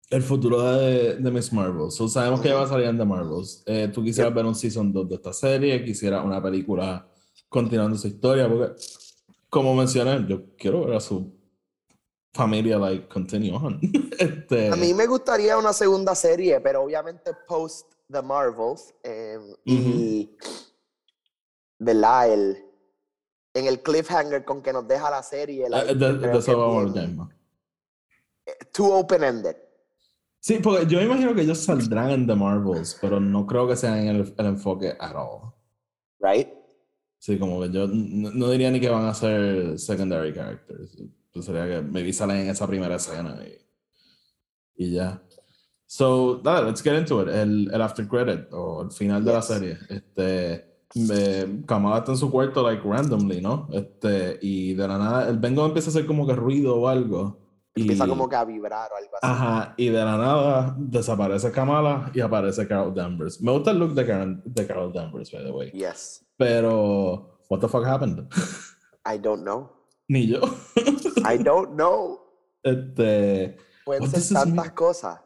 el futuro de, de Miss Marvel. So, sabemos que ya va a salir en The Marvels. Eh, ¿Tú quisieras ver un season 2 de esta serie? ¿Quisieras una película continuando su historia? Porque, como mencioné, yo quiero ver a su familia, like, continue on. <laughs> este, A mí me gustaría una segunda serie, pero obviamente post The Marvels. eh, Y. ¿Verdad? El, en el cliffhanger con que nos deja la serie. eh, de, de eso vamos a mismo. Too open-ended. Sí, porque yo me imagino que ellos saldrán en The Marvels, pero no creo que sean el, el enfoque at all. Right? Sí, como que yo n- no diría ni que van a ser secondary characters. Yo sería que maybe salen en esa primera escena y, y ya. So, dale, let's get into it. El, el after credit o el final de la Yes. serie. Este, me, Kamala está en su cuarto, like, randomly, ¿no? Este, y de la nada, el Bengo empieza a hacer como que ruido o algo. Empieza como que a vibrar o algo así. Ajá, y de la nada desaparece Kamala y aparece Carol Danvers. Me gusta el look de Carol, de Carol Danvers, by the way. Yes. Pero, what the fuck happened? I don't know. Ni yo. I don't know. Este, Pueden ser tantas cosas.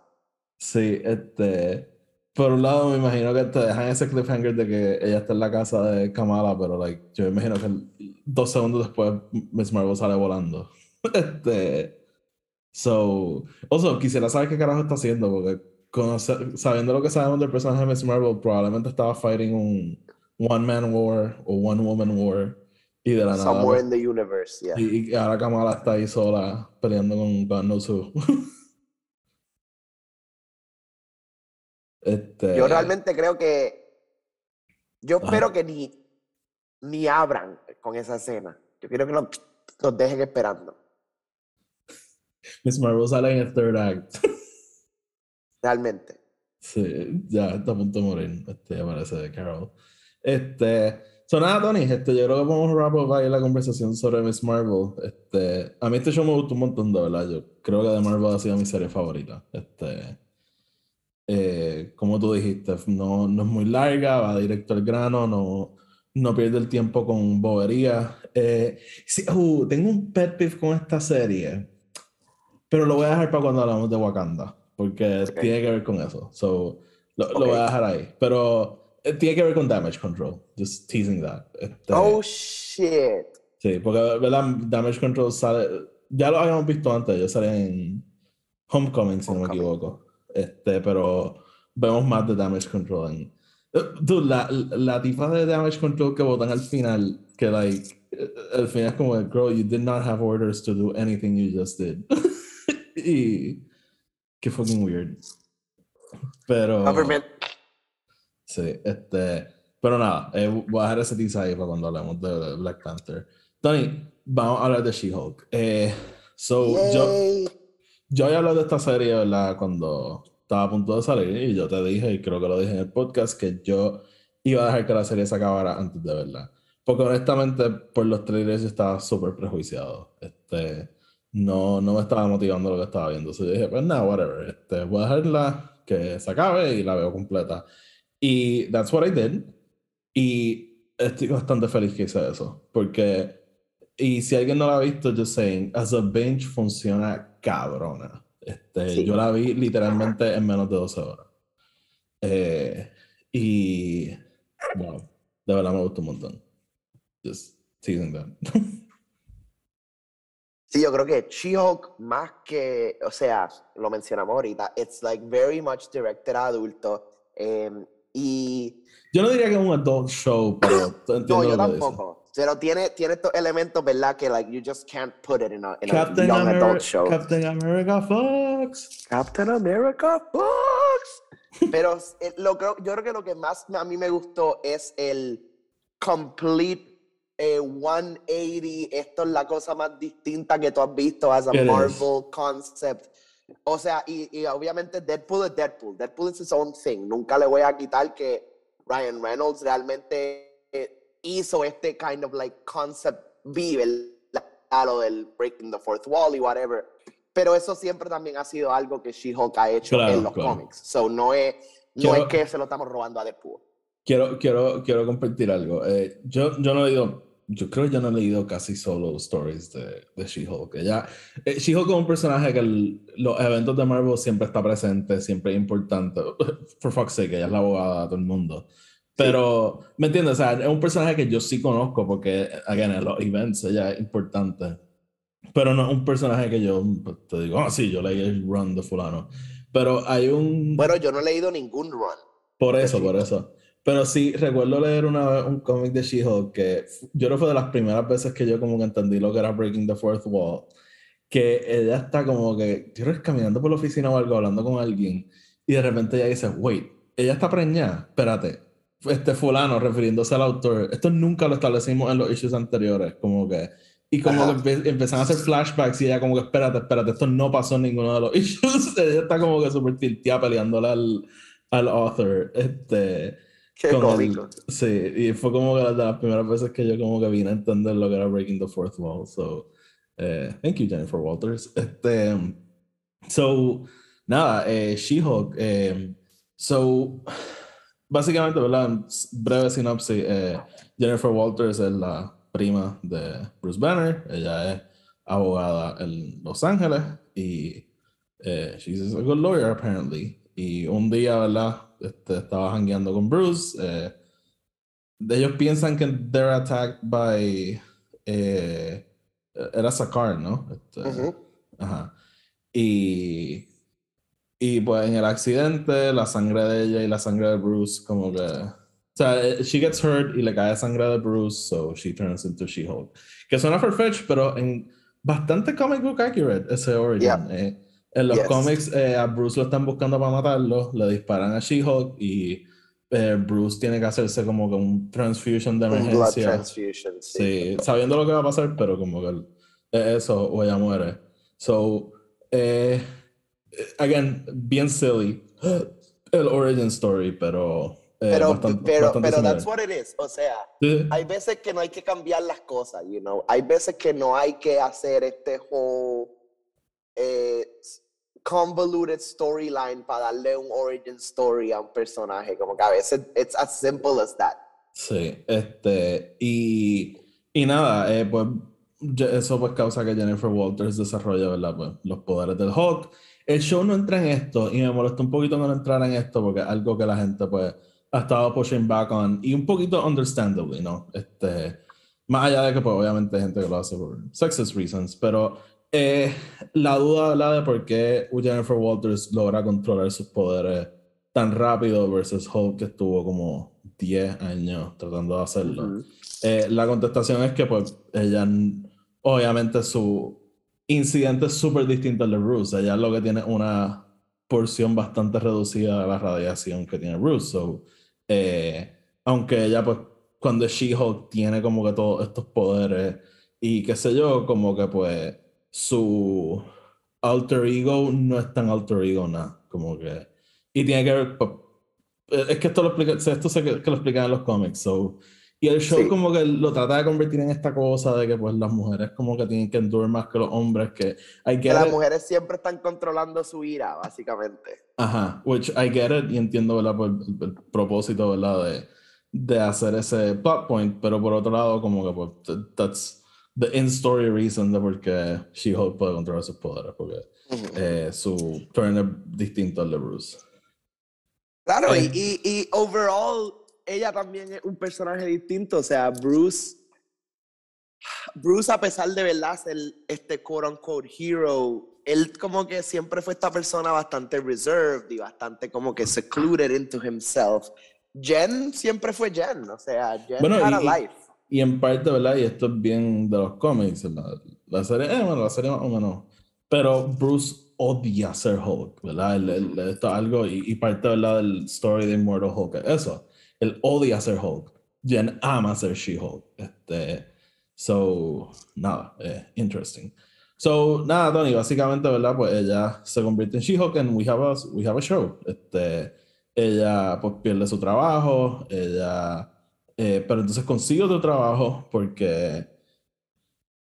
sí, este. Por un lado, me imagino que te dejan ese cliffhanger de que ella está en la casa de Kamala, pero, like, yo me imagino que dos segundos después Miss Marvel sale volando. <laughs> Este. So. Also, quisiera saber qué carajo está haciendo, porque conoce- sabiendo lo que sabemos del personaje de Miss Marvel, probablemente estaba fighting un One Man War o One Woman War. Y de la nada. Somewhere in the universe, yeah. Y, y ahora Kamala está ahí sola peleando con God knows who. <laughs> este, Yo realmente creo que. Yo Ajá. espero que ni, ni abran con esa escena. Yo quiero que los, los dejen esperando. Miss Marvel sale en el third act. Realmente. sí, ya está a punto de morir. Este, aparece de Carol. Este, so nada, Tony, este, yo creo que podemos wrap up ahí la conversación sobre Miss Marvel. Este, a mí este show me gustó un montón, de verdad. Yo creo que The Marvel ha sido mi serie favorita. Este, eh, como tú dijiste, no, no es muy larga, va directo al grano, no, no pierde el tiempo con bobería. Eh, sí, uh, tengo un pet peeve con esta serie, pero lo voy a dejar para cuando hablamos de Wakanda, porque Ok. tiene que ver con eso. So, lo, lo Ok. voy a dejar ahí. Pero eh, tiene que ver con Damage Control. Just teasing that. Este, Oh shit. Sí, porque ¿verdad? Damage Control sale. Ya lo habíamos visto antes, yo salí en Homecoming, si no me Homecoming. equivoco. Este, pero vemos más de Damage Control en. Eh, Dude, la, la tipa de Damage Control que votan al final, que like. eh, Al final es como, girl, you did not have orders to do anything you just did. <laughs> y. Qué fucking weird. Pero. Government. Sí, este. Pero nada, eh, voy a dejar ese teaser ahí para cuando hablemos de Black Panther. Tony, vamos a hablar de She-Hulk. Eh, so, yo, Yay. yo había hablado de esta serie, ¿verdad? Cuando estaba a punto de salir y yo te dije, y creo que lo dije en el podcast, que yo iba a dejar que la serie se acabara antes de verla. Porque honestamente, por los trailers yo estaba súper prejuiciado. Este, no, no me estaba motivando lo que estaba viendo. Entonces yo dije, pues nada, whatever. Este, voy a dejarla que se acabe y la veo completa. Y that's what I did. Y estoy bastante feliz que hice eso. Porque, y si alguien no la ha visto, just saying, as a binge funciona cabrona. Este, Sí. Yo la vi literalmente en menos de 12 horas. Eh, y, wow, de verdad me gustó un montón. Just teasing that. <laughs> Sí, yo creo que She-Hulk más que, o sea, lo mencionamos ahorita, it's like very much directed a adultos. em, y Yo no diría que es un adult show, pero <coughs> no, yo tampoco. Pero tiene, tiene estos elementos, ¿verdad? Que like you just can't put it in a, in a Captain, young Ameri- adult show. Captain America Fox. Captain America Fox. Pero <laughs> eh, lo yo creo que lo que más a mí me gustó es el complete eh, 180. Esto es la cosa más distinta que tú has visto as a It is. Marvel concept. O sea, y, y obviamente Deadpool es Deadpool. Deadpool is his own thing. Nunca le voy a quitar que Ryan Reynolds realmente eh, hizo este kind of like concept B, ¿verdad? Lo del breaking the fourth wall y whatever. Pero eso siempre también ha sido algo que She-Hulk ha hecho Claro, en los claro. cómics. So no es, no es que se lo estamos robando a Deadpool. Quiero, quiero, quiero compartir algo. Eh, yo, yo no he leído, yo creo que yo no he leído casi solo stories de, de She-Hulk. Ella, eh, She-Hulk es un personaje que el- los eventos de Marvel siempre está presente, siempre es importante. <laughs> For fuck's sake, ella es la abogada de todo el mundo. Pero, ¿me entiendes? O sea, es un personaje que yo sí conozco porque, again, en los events ella es importante. Pero no es un personaje que yo pues, te digo, ah, sí, yo leí el run de fulano. Pero hay un... Bueno, yo no he leído ningún run. Por eso, por eso. Pero sí, recuerdo leer una vez un cómic de She-Hulk que yo creo fue de las primeras veces que yo como que entendí lo que era Breaking the Fourth Wall. Que ella está como que, yo creo que caminando por la oficina o algo, hablando con alguien, y de repente ella dice, wait, ella está preñada, espérate. Este fulano, refiriéndose al autor, esto nunca lo establecimos en los issues anteriores, como que, Y como que empe a hacer flashbacks y ella como que, espérate, espérate, esto no pasó en ninguno de los issues. <laughs> ella está como que súper tilteada peleándole al, al author. Este, <laughs> Qué cómico. sí, y fue como que de las primeras veces que yo como que vine a entender lo que era Breaking the Fourth Wall. So, eh, thank you, Jennifer Walters. Este, so, nada, eh, She-Hulk. Eh, so, básicamente, ¿verdad? Breve sinopsis. Eh, Jennifer Walters es la prima de Bruce Banner. Ella es abogada en Los Ángeles y eh, she's a good lawyer, apparently. Y un día, ¿verdad? Este, estaba hangueando con Bruce. Eh, ellos piensan que they're attacked by. Eh, era Sakar, ¿no? Este, Ajá. Y. Y pues en el accidente, la sangre de ella y la sangre de Bruce, como que. O sea, she gets hurt y le cae sangre de Bruce, so she turns into She-Hulk. Que suena fetch pero en bastante comic book accurate ese origin. Eh, en los cómics, eh, a Bruce lo están buscando para matarlo, le disparan a She-Hulk y eh, Bruce tiene que hacerse como que un transfusion de emergencia. Un blood transfusion, sí. sabiendo lo que va a pasar, pero como que eso o ella muere. So, eh, again, bien silly <gasps> el origin story, pero. pero, pero, pero that's what it is. O sea, hay veces que no hay que cambiar las cosas, you know. Hay veces que no hay que hacer este whole eh, convoluted storyline para darle un origin story a un personaje. Como que a veces it's as simple as that. Sí, este, y, y nada, eh, pues eso pues causa que Jennifer Walters desarrolle, ¿verdad? Pues, los poderes del Hulk. El show no entra en esto y me molesta un poquito no entrar en esto porque es algo que la gente pues ha estado pushing back on y un poquito understandably, ¿no? Este, más allá de que pues obviamente hay gente que lo hace por sexist reasons, pero eh, la duda ¿verdad? de por qué Jennifer Walters logra controlar sus poderes tan rápido versus Hulk que estuvo como 10 años tratando de hacerlo. Eh, la contestación es que pues ella, obviamente su incidente es súper distinto al de Bruce. Ella lo que tiene una porción bastante reducida de la radiación que tiene Bruce. Eh, aunque ella pues cuando She-Hulk tiene como que todos estos poderes y qué sé yo, como que pues su alter ego no es tan alter ego nada, como que... Y tiene que ver... Pues, es que esto lo explica, esto sé que, lo explican en los cómics, so... Y el show como que lo trata de convertir en esta cosa de que pues las mujeres como que tienen que endurar más que los hombres, que hay que... las mujeres siempre están controlando su ira, básicamente. Ajá, which I get it y entiendo, ¿verdad? Por el, propósito, ¿verdad? De, de hacer ese plot point, pero por otro lado como que pues that's the in-story reason de por qué She-Hulk puede controlar sus poderes, porque eh, su turn es distinto al de Bruce. Claro, y, y, y, overall, ella también es un personaje distinto, o sea, Bruce, Bruce a pesar de verdad ser este quote-unquote hero, él como que siempre fue esta persona bastante reserved y bastante como que secluded into himself. Jen siempre fue Jen, o sea, Jen bueno, had a life y en parte, ¿verdad? Y esto es bien de los cómics, la, la serie, eh, bueno, la serie más o menos. Pero Bruce odia ser Hulk, ¿verdad? esto es algo, y, y, parte, ¿verdad? Del story de Immortal Hulk, eso. Él odia ser Hulk. Jen ama ser She-Hulk. Este, so, nada, eh, interesting. So, nada, Tony, básicamente, ¿verdad? Pues ella se convierte en She-Hulk and we have a, we have a show. Este, ella, pues, pierde su trabajo, ella eh, pero entonces consigo otro trabajo porque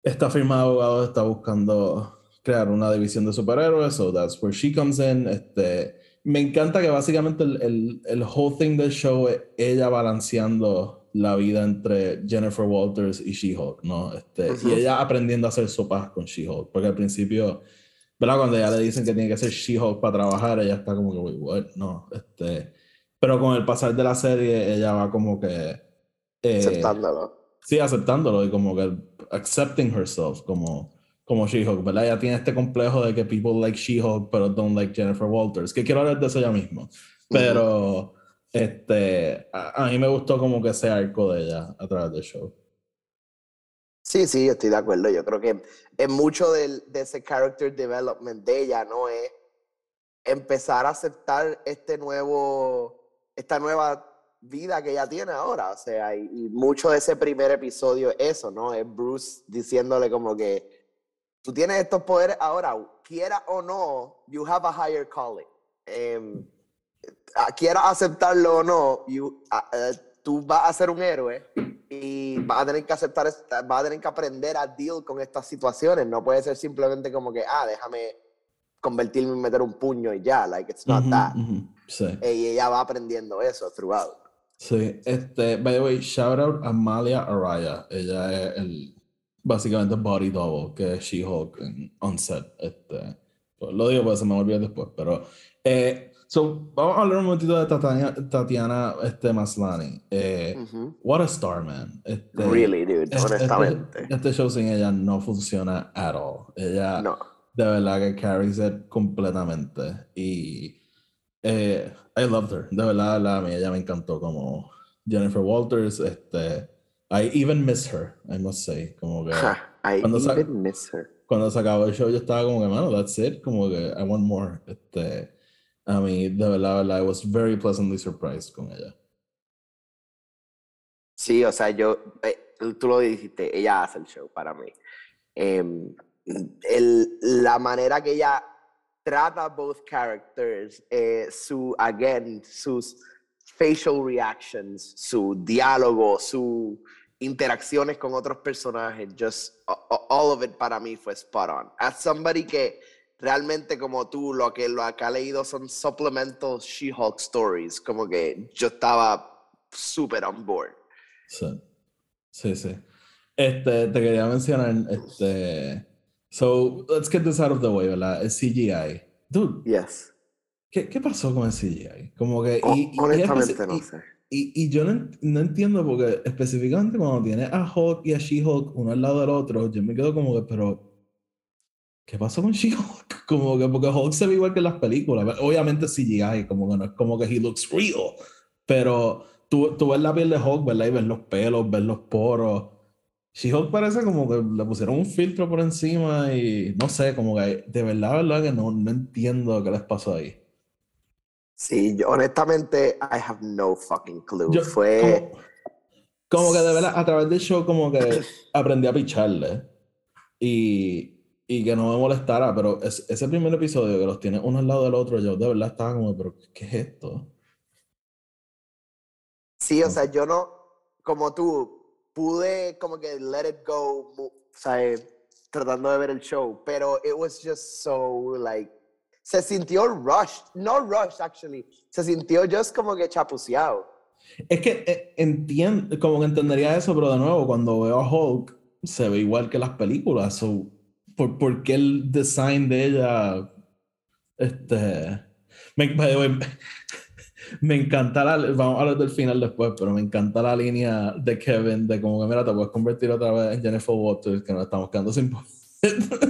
esta firma de abogados está buscando crear una división de superhéroes, so that's where she comes in. Este, me encanta que básicamente el, el, el whole thing del show es ella balanceando la vida entre Jennifer Walters y She-Hulk, ¿no? Este, Y ella aprendiendo a hacer sopas con She-Hulk, porque al principio, ¿verdad? Cuando ella le dicen que tiene que ser She-Hulk para trabajar, ella está como que, what? No, este... Pero con el pasar de la serie, ella va como que eh, aceptándolo. Sí, aceptándolo y como que accepting herself como, como She-Hulk, ¿verdad? Ella tiene este complejo de que people like She-Hulk pero don't like Jennifer Walters, que quiero hablar de eso ya mismo. Pero este, a, mí me gustó como que ese arco de ella a través del show. Sí, sí, estoy de acuerdo. Yo creo que en mucho de, de ese character development de ella, ¿no? Es empezar a aceptar este nuevo, esta nueva vida que ella tiene ahora. O sea, y, y mucho de ese primer episodio es eso, ¿no? Es Bruce diciéndole como que tú tienes estos poderes ahora, quiera o no, you have a higher calling. Em, a- quiera aceptarlo o no, you- a- eh, tú vas a ser un héroe y vas a tener que aceptar, vas a tener que aprender a deal con estas situaciones. No puede ser simplemente como que, ah, déjame convertirme en meter un puño y ya, like it's not Ujú, that. ujú, Sí. Eh, Y ella va aprendiendo eso throughout. Sí, este, by the way, shout out a Amalia Araya. Ella es el, básicamente body double que es She-Hulk en on set. Este, pues, lo digo porque se me olvidó después, pero eh, so, vamos a hablar un momentito de Tatiana, Tatiana este, Maslany. Eh. What a star, man. Este, Really, dude, este- honestamente. Este, show sin ella no funciona at all. Ella No. de verdad que carries it completamente. Y eh, I loved her. De verdad, de verdad, a mí ella me encantó como Jennifer Walters. Este, I even miss her, I must say. Como que I Cuando even miss her. cuando se acabó el show yo estaba como que, mano, that's it. Como que I want more. Este, a mí, de verdad, de verdad, I was very pleasantly surprised con ella. Sí, o sea, yo, eh, tú lo dijiste, ella hace el show para mí. Em, el- la manera que ella trata both characters, eh, su, again, sus facial reactions, su diálogo, sus interacciones con otros personajes, just all of it para mí fue spot on. As somebody que realmente como tú, lo que, lo que ha leído son supplemental She-Hulk stories, como que yo estaba súper on board. Sí, sí, sí. Este, te quería mencionar, este, so, let's get this out of the way, ¿verdad? El CGI. Dude, Yes. ¿qué, qué pasó con el CGI? Como que, Ho- y, y- y honestamente espe- no y- sé. Y, y yo no, no entiendo porque específicamente cuando tienes a Hulk y a She-Hulk uno al lado del otro, yo me quedo como que, pero, ¿qué pasó con She-Hulk? <laughs> Como que, porque Hulk se ve igual que en las películas. Obviamente CGI, como que no es como que he looks real, pero tú, tú ves la piel de Hulk, ¿verdad? Y ves los pelos, ves los poros. She-Hulk parece como que le pusieron un filtro por encima y no sé, como que de verdad, verdad que no, no entiendo qué les pasó ahí. Sí, yo honestamente, I have no fucking clue. Yo, Fue. como, como que de verdad, a través del show, como que <coughs> aprendí a picharle y, y que no me molestara, pero es- ese primer episodio que los tiene uno al lado del otro, yo de verdad estaba como, pero ¿qué es esto? Sí, o sea, yo no, como tú, pude como que let it go, o sea, tratando de ver el show, pero it was just so, like, se sintió rushed, no rushed, actually, se sintió just como que chapuceado. Es que eh, entiendo, como que entendería eso, pero de nuevo, cuando veo a Hulk, se ve igual que las películas. So, ¿por, por qué el design de ella? Este. Me, way, me encanta la. Vamos a hablar del final después, pero me encanta la línea de Kevin de como que, mira, te puedes convertir otra vez en Jennifer Waters, que nos estamos quedando sin.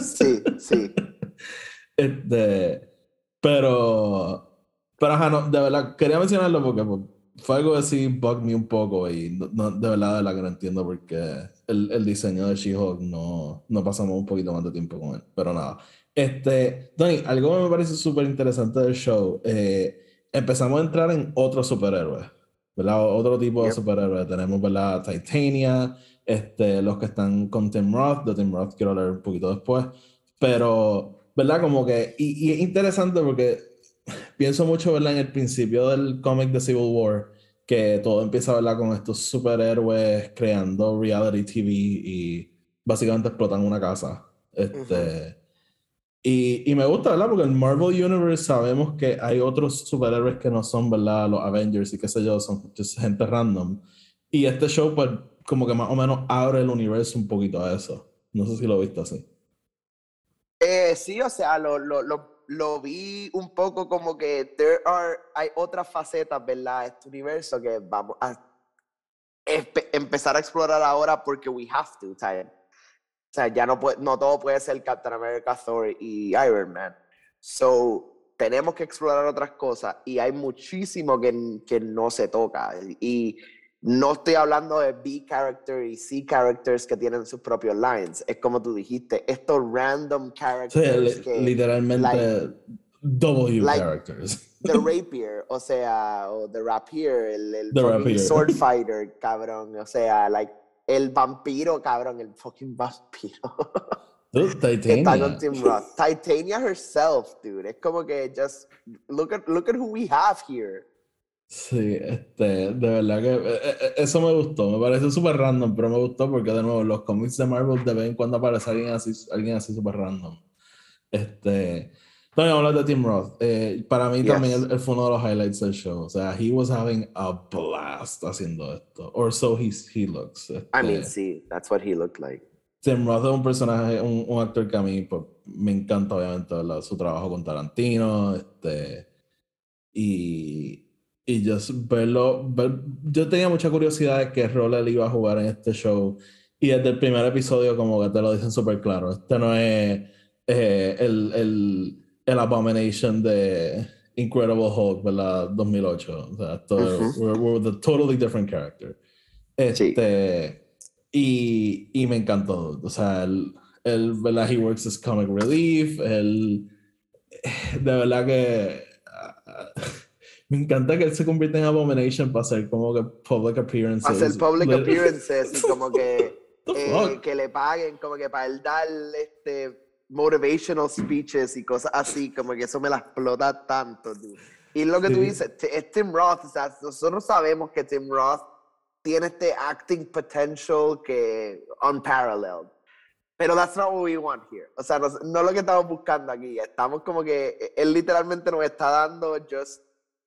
Sí, sí. <laughs> Este, pero, pero ajá, no, de verdad, quería mencionarlo porque pues, fue algo que sí bug me un poco y no, no- de verdad, de verdad que no entiendo por qué el, el diseño de She-Hulk no, no pasamos un poquito más de tiempo con él, pero nada. Este, Donny, algo que me parece súper interesante del show, eh, empezamos a entrar en otros superhéroes, ¿verdad? Otro tipo de Yep. superhéroes. Tenemos, ¿verdad? Titania, este, los que están con Tim Roth, de Tim Roth quiero hablar un poquito después, pero, ¿verdad? Como que, y, y es interesante porque pienso mucho, ¿verdad? En el principio del cómic de Civil War, que todo empieza, ¿verdad? Con estos superhéroes creando reality TV y básicamente explotan una casa. Este, y, y me gusta, ¿verdad? Porque en Marvel Universe sabemos que hay otros superhéroes que no son, ¿verdad? Los Avengers y qué sé yo, son gente random. Y este show, pues, como que más o menos abre el universo un poquito a eso. No sé si lo viste así. Eh, sí, o sea, lo, lo, lo, lo vi un poco como que there are, hay otras facetas, ¿verdad? Este universo que vamos a empezar a explorar ahora porque we have to, ¿sabes? O sea, ya no, puede, no todo puede ser Captain America, Thor y Iron Man. So, tenemos que explorar otras cosas y hay muchísimo que, que no se toca. Y no estoy hablando de B character y C characters que tienen sus propios lines. Es como tú dijiste, estos random Sí, characters li- que literalmente W like- characters. The Rapier, o sea, o The Rapier, el, el The Rapier. Sword Fighter, cabrón. O sea, like, el vampiro, cabrón, el fucking vampiro. <laughs> Dude, que está con Titania. Tim Roth. Titania herself, dude. Es como que just look at look at who we have here. Sí, este, de verdad que eh, eh, eso me gustó, me pareció súper random, pero me gustó porque de nuevo los cómics de Marvel de vez en cuando aparece alguien así, alguien así súper random. Este, también hablar de Tim Roth, eh, para mí Yes. también él, fue uno de los highlights del show, o sea, he was having a blast haciendo esto, or so he, he looks. I este. mean, sí, that's what he looked like. Tim Roth es un personaje, un, un actor que a mí pues, me encanta, obviamente, ¿verdad? su trabajo con Tarantino, este, y, y just verlo, ver- yo tenía mucha curiosidad de qué rol él iba a jugar en este show, y desde el primer episodio como que te lo dicen súper claro, este no es eh, el, el, el Abomination de Incredible Hulk, ¿verdad? 2008, o sea, esto es- Ujú. we're, we're with a totally different character. Sí. Este, y, y me encantó. O sea, el, el, ¿verdad? He works as comic relief. El, de verdad que. <laughs> me encanta que él se convierta en Abomination para hacer como que public appearances. Hacer public appearances y como que, <laughs> eh, que le paguen, como que para él dar este motivational speeches y cosas así, como que eso me la explota tanto, dude. Y lo que tú Sí. dices, t- es Tim Roth, o sea, nosotros sabemos que Tim Roth tiene este acting potential que unparalleled. Pero that's not what we want here. O sea, no, no es lo que estamos buscando aquí. Estamos como que eh, él literalmente nos está dando just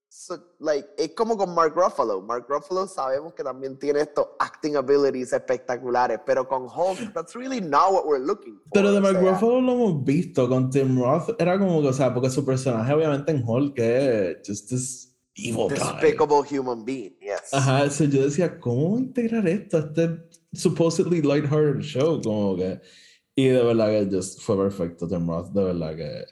so- like es como con Mark Ruffalo. Mark Ruffalo sabemos que también tiene estos acting abilities espectaculares, pero con Hulk that's really not what we're looking for. Pero de o Mark sea, Ruffalo lo hemos visto con Tim Roth. Era como que, o sea, porque su personaje obviamente en Hulk es just this evil guy. despicable human being. Yes. Ajá, eso yo decía, ¿cómo integrar esto a este supposedly lighthearted show? Como que, y de verdad que just fue perfecto Tim Roth, de verdad que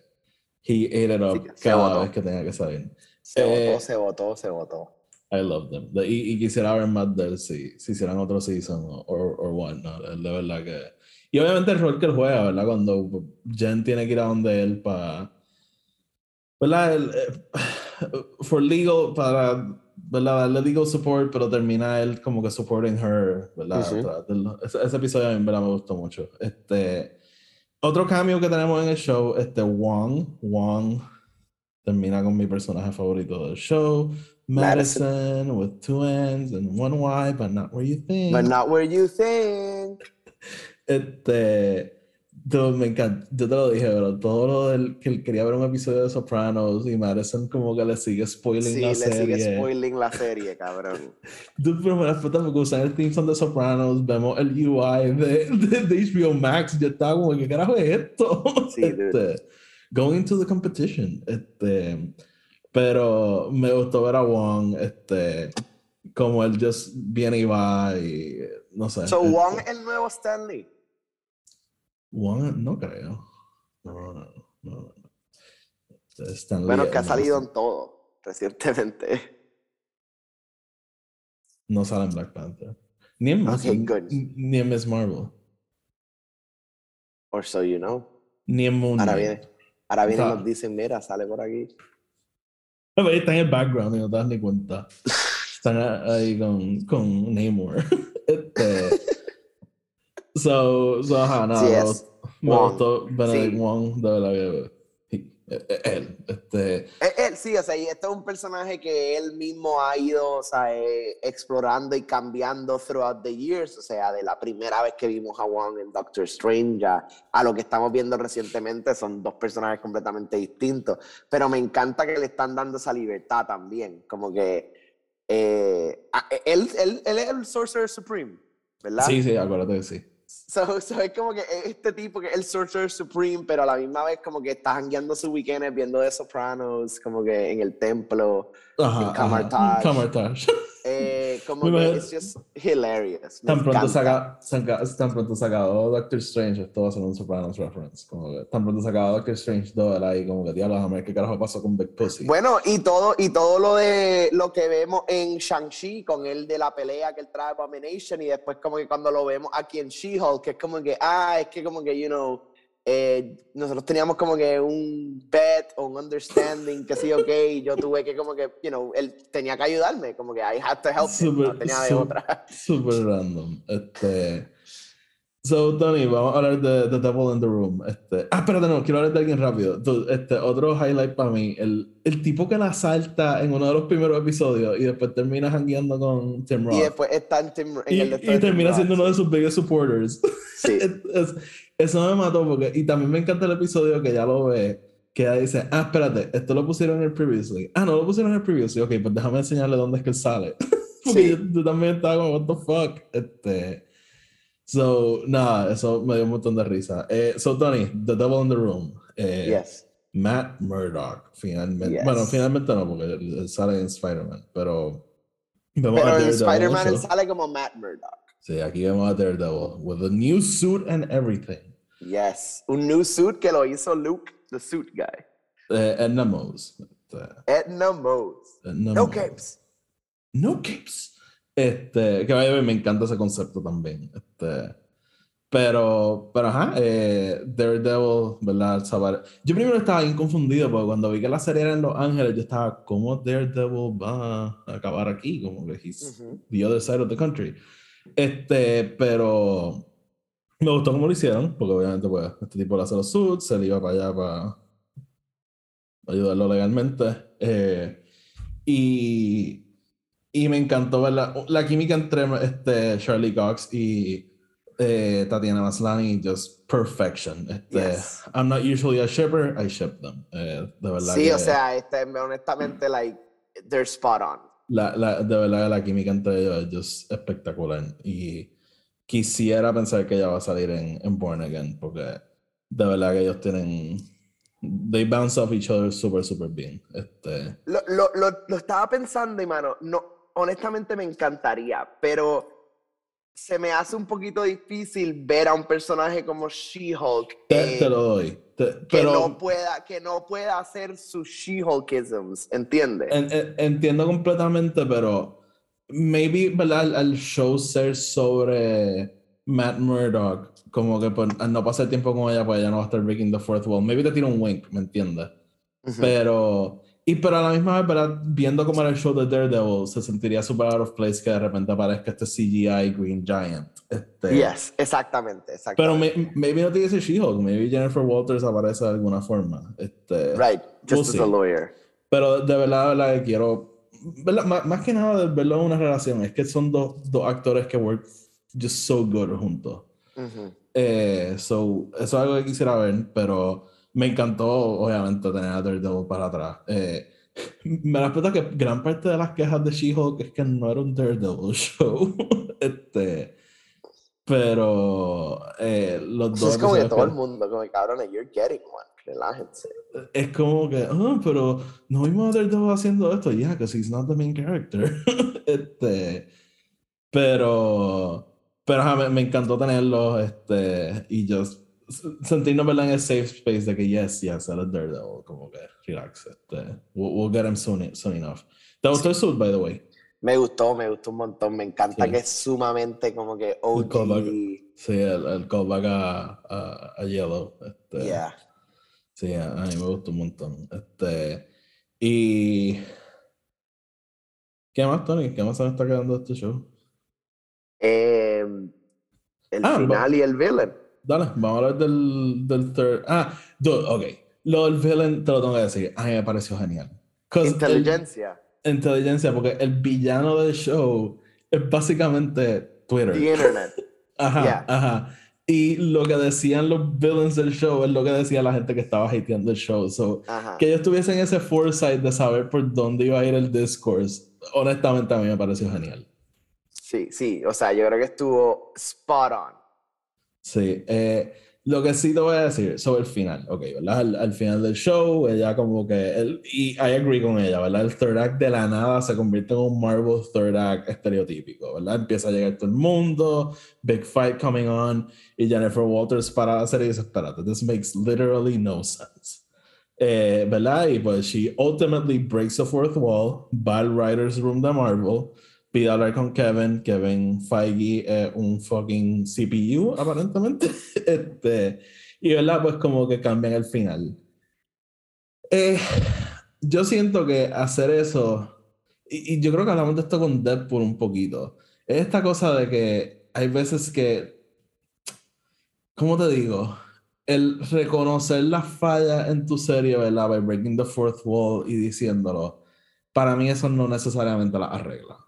he ate it up Sí, cada vez que tenía que salir. Se Eh, votó, se votó, se votó. I love them. Y, y quisiera ver más de él si, si hicieran otro season o whatnot, de de verdad que... Y obviamente el rol que él juega, ¿verdad? Cuando Jen tiene que ir a donde él para... ¿Verdad? El, eh, for legal, para ¿verdad? darle legal support, pero termina él como que supporting her, ¿verdad? Ese, ese episodio a mí verdad me gustó mucho. Este, otro cambio que tenemos en el show, este Wong, Wong termina con mi personaje favorito del show, Madison. Madison, with two N's and one Y, but not where you think. But not where you think. Este, todo, me encanta, yo te lo dije, pero todo lo del que él quería ver un episodio de Sopranos y Madison como que le sigue spoiling Sí, la le serie. sigue spoiling la serie, cabrón. <laughs> Dude, pero me la puta porque usan el theme song de Sopranos, vemos el UI de, de, de HBO Max, yo estaba como, ¿qué carajo es esto? <laughs> Sí, dude. Este, going to the competition. Este, pero me gustó ver a Wong, este, como él just viene y va y no sé. So, este, Wong, el nuevo Stanley. Wong, no creo. No, no, no. no. Este, Stan Lee Bueno, que ha salido en todo recientemente. No sale en Black Panther. Ni en, Okay, good. ni en Miss Marvel. Or so you know. Ni en Moon Ahora Knight. viene, ahora viene y nos dicen, mira, sale por aquí. Pero Está en el background y no te das ni cuenta. Están ahí con, con Namor. <laughs> Este, <laughs> so, so, ajá, nada. Sí, me gustó Benedict. Wong, de verdad que. Eh, eh, Él, este. Él, él, sí, o sea, y este es un personaje que él mismo ha ido, o sea, eh, explorando y cambiando throughout the years, o sea, de la primera vez que vimos a Wong en Doctor Strange a, a lo que estamos viendo recientemente, son dos personajes completamente distintos, pero me encanta que le están dando esa libertad también, como que eh, él, él, él es el Sorcerer Supreme, ¿verdad? Sí, sí, acuérdate que sí. So, so es como que este tipo que es el Sorcerer Supreme, pero a la misma vez como que está jangueando sus weekends viendo The Sopranos, como que en el templo. Ajá. Camartage. Camartage. Eh, como que imagino- just hilarious. Me Tan pronto, saca, saca- tan pronto sacado Doctor Strange, esto va a ser un Sopranos reference. Como que, tan pronto sacado Doctor Strange 2, era ahí como que, diablos, a ver qué carajo pasó con Big Pussy. Bueno, y todo, y todo lo de lo que vemos en Shang-Chi, con él de la pelea que él trae Abomination, y después como que cuando lo vemos aquí en She-Hulk, que es como que, ah, es que como que, you know, eh, nosotros teníamos como que un bet o un understanding, que sí, ok, yo tuve que como que, you know, él tenía que ayudarme, como que I had to help him, Super, no tenía de su- otra. Super random. Este. So, Tony, vamos a hablar de The Devil in the Room. Este, ah, espérate, no, quiero hablar de alguien rápido. Este, otro highlight para mí, el, el tipo que la salta en uno de los primeros episodios y después termina jangueando con Tim Roth. Y después está en, Tim- en Y, el y Tim termina Roth, siendo uno de sus biggest supporters. Sí. <laughs> Es- es- eso me mató porque. Y también me encanta el episodio que ya lo ve. Que ella dice, ah, espérate, esto lo pusieron en el previously. Ah, no lo pusieron en el previously. Ok, pues déjame enseñarle dónde es que él sale. <laughs> Sí. yo, yo también estaba como, what the fuck. Este. So, nada, eso me dio un montón de risa. Eh, so, Tony, The Devil in the Room. Eh, Yes. Matt Murdock, finalmente. Yes. Bueno, finalmente no, porque sale en Spider-Man, pero. vemos Pero en Spider-Man sale como Matt Murdock. Sí, aquí vemos a Daredevil with a new suit and everything. Yes. Un new suit que lo hizo Luke, the suit guy. Eh, Edna Mose. Este, Edna Mose. Edna No Mose. capes. No capes. Este, que vaya, me encanta ese concepto también. Este, pero, pero ajá, eh, Daredevil, ¿verdad? Sabar- Yo primero estaba bien confundido porque cuando vi que la serie era en Los Ángeles, yo estaba, ¿cómo Daredevil va a acabar aquí? Como que he's Ujú. the other side of the country. Este, pero me gustó cómo lo hicieron, porque obviamente, pues, este tipo le hace los suits, se le iba para allá para ayudarlo legalmente. eh, y, y me encantó ver la, la química entre este, Charlie Cox y eh, Tatiana Maslany, just perfection. Este, Yes. I'm not usually a shipper, I ship them. Eh, de verdad Sí, que- o sea, este, honestamente, like, they're spot on. la, la- de verdad la química entre ellos es just espectacular. Y quisiera pensar que ella va a salir en, en Born Again, porque de verdad que ellos tienen. They bounce off each other super, super bien. Este, Lo, lo, lo, lo estaba pensando y, mano, no, honestamente me encantaría, pero se me hace un poquito difícil ver a un personaje como She-Hulk te, eh, te lo doy. Te- que, pero no pueda, que no pueda hacer sus She-Hulkisms, ¿entiendes? en- en- entiendo completamente, pero maybe, ¿verdad? Al, show ser sobre Matt Murdock, como que por, al no pasar tiempo con ella, pues ella no va a estar breaking the fourth wall. Maybe te tira un wink, ¿me entiendes? Ujú. Pero, y pero a la misma vez, ¿verdad? Viendo cómo era el show de Daredevil, se sentiría super out of place que de repente aparezca este CGI Green Giant. Este, Yes, exactamente, Pero exactamente. may- maybe no tiene que ser She-Hulk, maybe Jennifer Walters aparece de alguna forma. Este, right, we'll just as see. a lawyer. Pero de verdad, de verdad quiero, Más, que nada de verlo en una relación, es que son dos, dos actores que work just so good juntos. Ujú. Eh, so, eso es algo que quisiera ver, pero me encantó, obviamente, tener a Daredevil para atrás. Eh, me respeto que gran parte de las quejas de She-Hulk es que no era un Daredevil <laughs> show. este, pero eh, los dos. es como que todo el que- mundo, como cabrones, you're getting one, relájense. es como que, ah, pero no vimos a Daredevil haciendo esto. Yeah, because he's not the main character. <laughs> este, pero, pero me, me encantó tenerlo este, y just sentirnos ¿verdad? en el safe space de que yes, yes, es Daredevil. Como que relax. Este, we'll, we'll get him soon, soon enough. ¿Te gustó el suit, by the way? Me gustó, me gustó un montón. Me encanta Sí. que es sumamente como que callback. OG. Sí, el, el callback a, a, a Yellow. Este, Yeah. Sí, a, mí me gustó un montón. Este, y. ¿Qué más, Tony? ¿Qué más se me está quedando de este show? Eh, el Ah, final y el villain. Dale, vamos a hablar del, del third. Ah, dude, ok. Lo del villain te lo tengo que decir. A mí me pareció genial. 'Cause el- Inteligencia. inteligencia, porque el villano del show es básicamente Twitter. The internet. <laughs> Ajá, Yeah. ajá. Y lo que decían los villains del show es lo que decía la gente que estaba hateando el show. So, que ellos tuviesen ese foresight de saber por dónde iba a ir el discourse, honestamente a mí me pareció genial. Sí, sí. O sea, yo creo que estuvo spot on. Sí, eh, lo que sí te voy a decir sobre el final, ok, ¿verdad? Al, al final del show, ella como que, el, y I agree con ella, ¿verdad? El third act de la nada se convierte en un Marvel third act estereotípico, ¿verdad? Empieza a llegar todo el mundo, big fight coming on, y Jennifer Walters para serie y dice, espérate, this makes literally no sense. Eh, ¿Verdad? Y pues she ultimately breaks the fourth wall, va al writer's room de Marvel, pide hablar con Kevin, Kevin Feige es un fucking CPU aparentemente, <laughs> este, y verdad, pues como que cambian el final. Eh, yo siento que hacer eso, y, y, yo creo que hablamos de esto con Deadpool un poquito, es esta cosa de que hay veces que, ¿cómo te digo? El reconocer las fallas en tu serie, ¿verdad? By breaking the fourth wall y diciéndolo, para mí eso no necesariamente la arregla.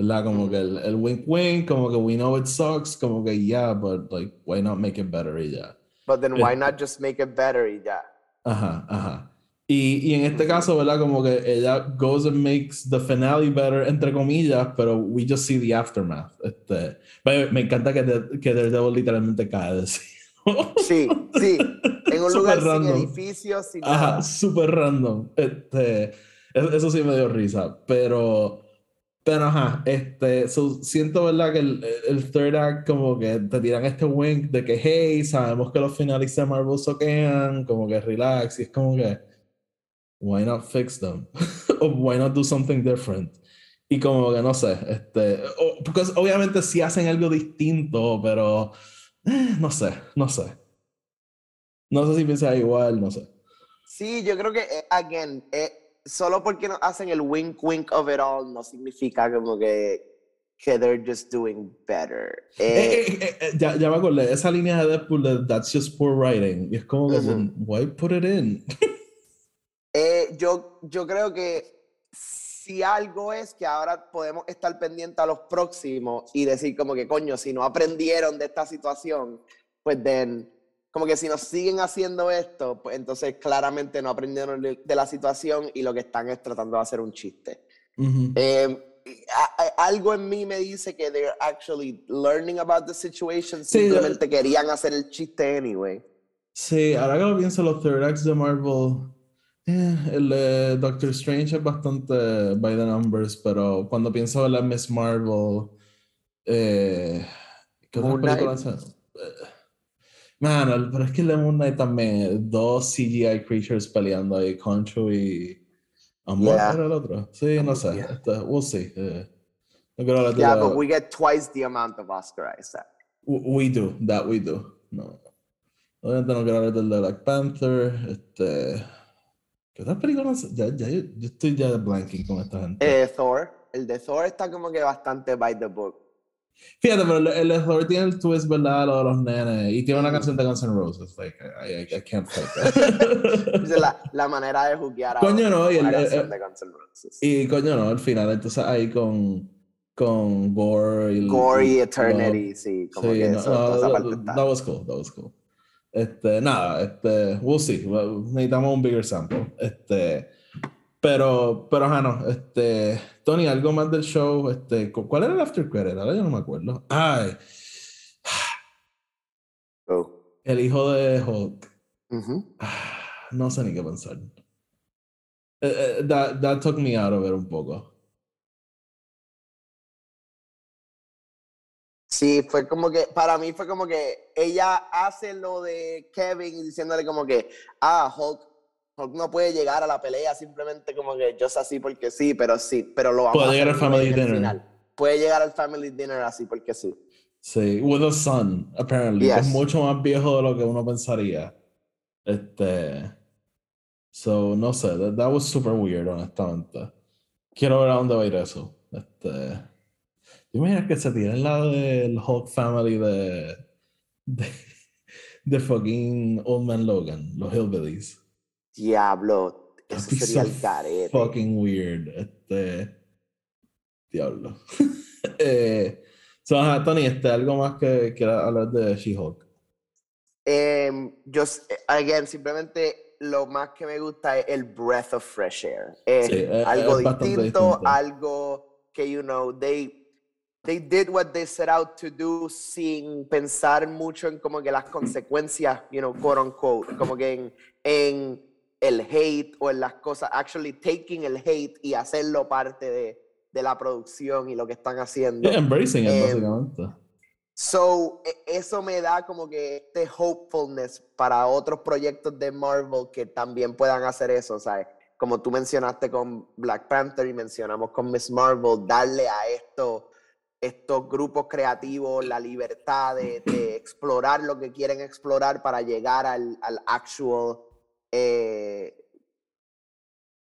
¿Verdad? Como que el, el wink wink, como que we know it sucks, como que yeah, but like, why not make it better y ya. But then why not just make it better y ya. Ajá, ajá. Y, y, en este caso, ¿verdad? Como que ella goes and makes the finale better, entre comillas, pero we just see the aftermath. Este, me encanta que, de, que Daredevil literalmente cae de sí. Sí, sí. <laughs> En un lugar random. sin edificios, sin Ajá, súper random. Este, eso sí me dio risa, pero... Pero ajá, este, siento verdad que el, el, third act como que te tiran este wink de que hey, sabemos que los finales de Marvel soquean, como que relax, y es como que why not fix them? <laughs> o why not do something different? Y como que no sé, este, porque obviamente si hacen algo distinto, pero eh, no sé, no sé. No sé si piensa igual, no sé. Sí, yo creo que, eh, again, eh, solo porque no hacen el wink wink of it all no significa como que, que they're just doing better. ya, ya me acordé, esa línea de Deadpool de That's just poor writing, y es como que, why put it in? <laughs> Eh, yo, yo creo que si algo es que ahora podemos estar pendientes a los próximos y decir como que coño, si no aprendieron de esta situación, pues den, como que si nos siguen haciendo esto, pues entonces claramente no aprendieron de, la situación y lo que están es tratando de hacer un chiste. Eh, algo en mí me dice que they're actually learning about the situation, simplemente querían hacer el chiste anyway. Sí, ahora que lo pienso, los third acts de Marvel eh, el Doctor Strange es bastante by the numbers, pero cuando pienso en la Miss Marvel, eh, ¿qué otras películas eh, Man, pero es que el de Moon Knight también, dos CGI creatures peleando ahí, Concho y Amor yeah. era el otro. Sí, no sé. Yeah. Este, we'll see. Eh, no yeah, but we get twice the amount of Oscar Isaac. We do, that we do. No. Obviamente no quiero hablar del de Black Panther. Este. ¿Qué otras películas? Ya, ya, yo, yo, estoy ya blanking con esta gente. Eh, Thor. El de Thor está como que bastante by the book. Fíjate, pero el, el tiene el twist, ¿verdad? Lo de los nenes. Y tiene una canción de Guns N' Roses. Like, I, I, I can't fight that. <laughs> la, <laughs> la manera de juguear a coño, no, y el, canción de Guns N' Roses. Y coño, no, al final. Entonces ahí con con Gore y Gore Eternity, sí, como sí, que no, eso, no, esa parte that, that was cool, that was cool. Este, nada, este, we'll see. Necesitamos un bigger sample. Este, pero, pero, ajá, no. Este, Tony, algo más del show. Este, ¿cuál era el after credit? Ahora yo no me acuerdo. Ay. Oh. El hijo de Hulk. No sé ni qué pensar. Uh, that, that took me out of it un poco. Sí, fue como que, para mí fue como que ella hace lo de Kevin diciéndole como que, ah, Hulk, Hulk no puede llegar a la pelea simplemente como que yo sé así porque sí, pero sí, pero lo vamos Puede llegar al Family Dinner. Final. Puede llegar al Family Dinner así porque sí. Sí, with a son, apparently. Es mucho más viejo de lo que uno pensaría. Este. So, no sé, that, that was super weird, honestamente. Quiero ver a dónde va a ir eso. Este. Imagina que se tiene el lado del Hulk Family de, de, <laughs> de fucking Old Man Logan, los Hillbillies. Diablo, eso sería el carete. Fucking weird. Este. Diablo. <laughs> eh, so, Tony, este, ¿algo más que quieras hablar de She-Hulk? Eh, yo, again, simplemente lo más que me gusta es el breath of fresh air. Es algo distinto, distinto, algo que, you know, they they did what they set out to do sin pensar mucho en como que las consecuencias, you know, quote unquote, como que en, en el hate o en las cosas, actually taking el hate y hacerlo parte de, de la producción y lo que están haciendo. Yeah, embracing it, em, básicamente. So, e, eso me da como que este hopefulness para otros proyectos de Marvel que también puedan hacer eso, ¿sabes? Como tú mencionaste con Black Panther y mencionamos con Miss Marvel, darle a esto estos grupos creativos la libertad de, explorar lo que quieren explorar para llegar al, al actual, eh,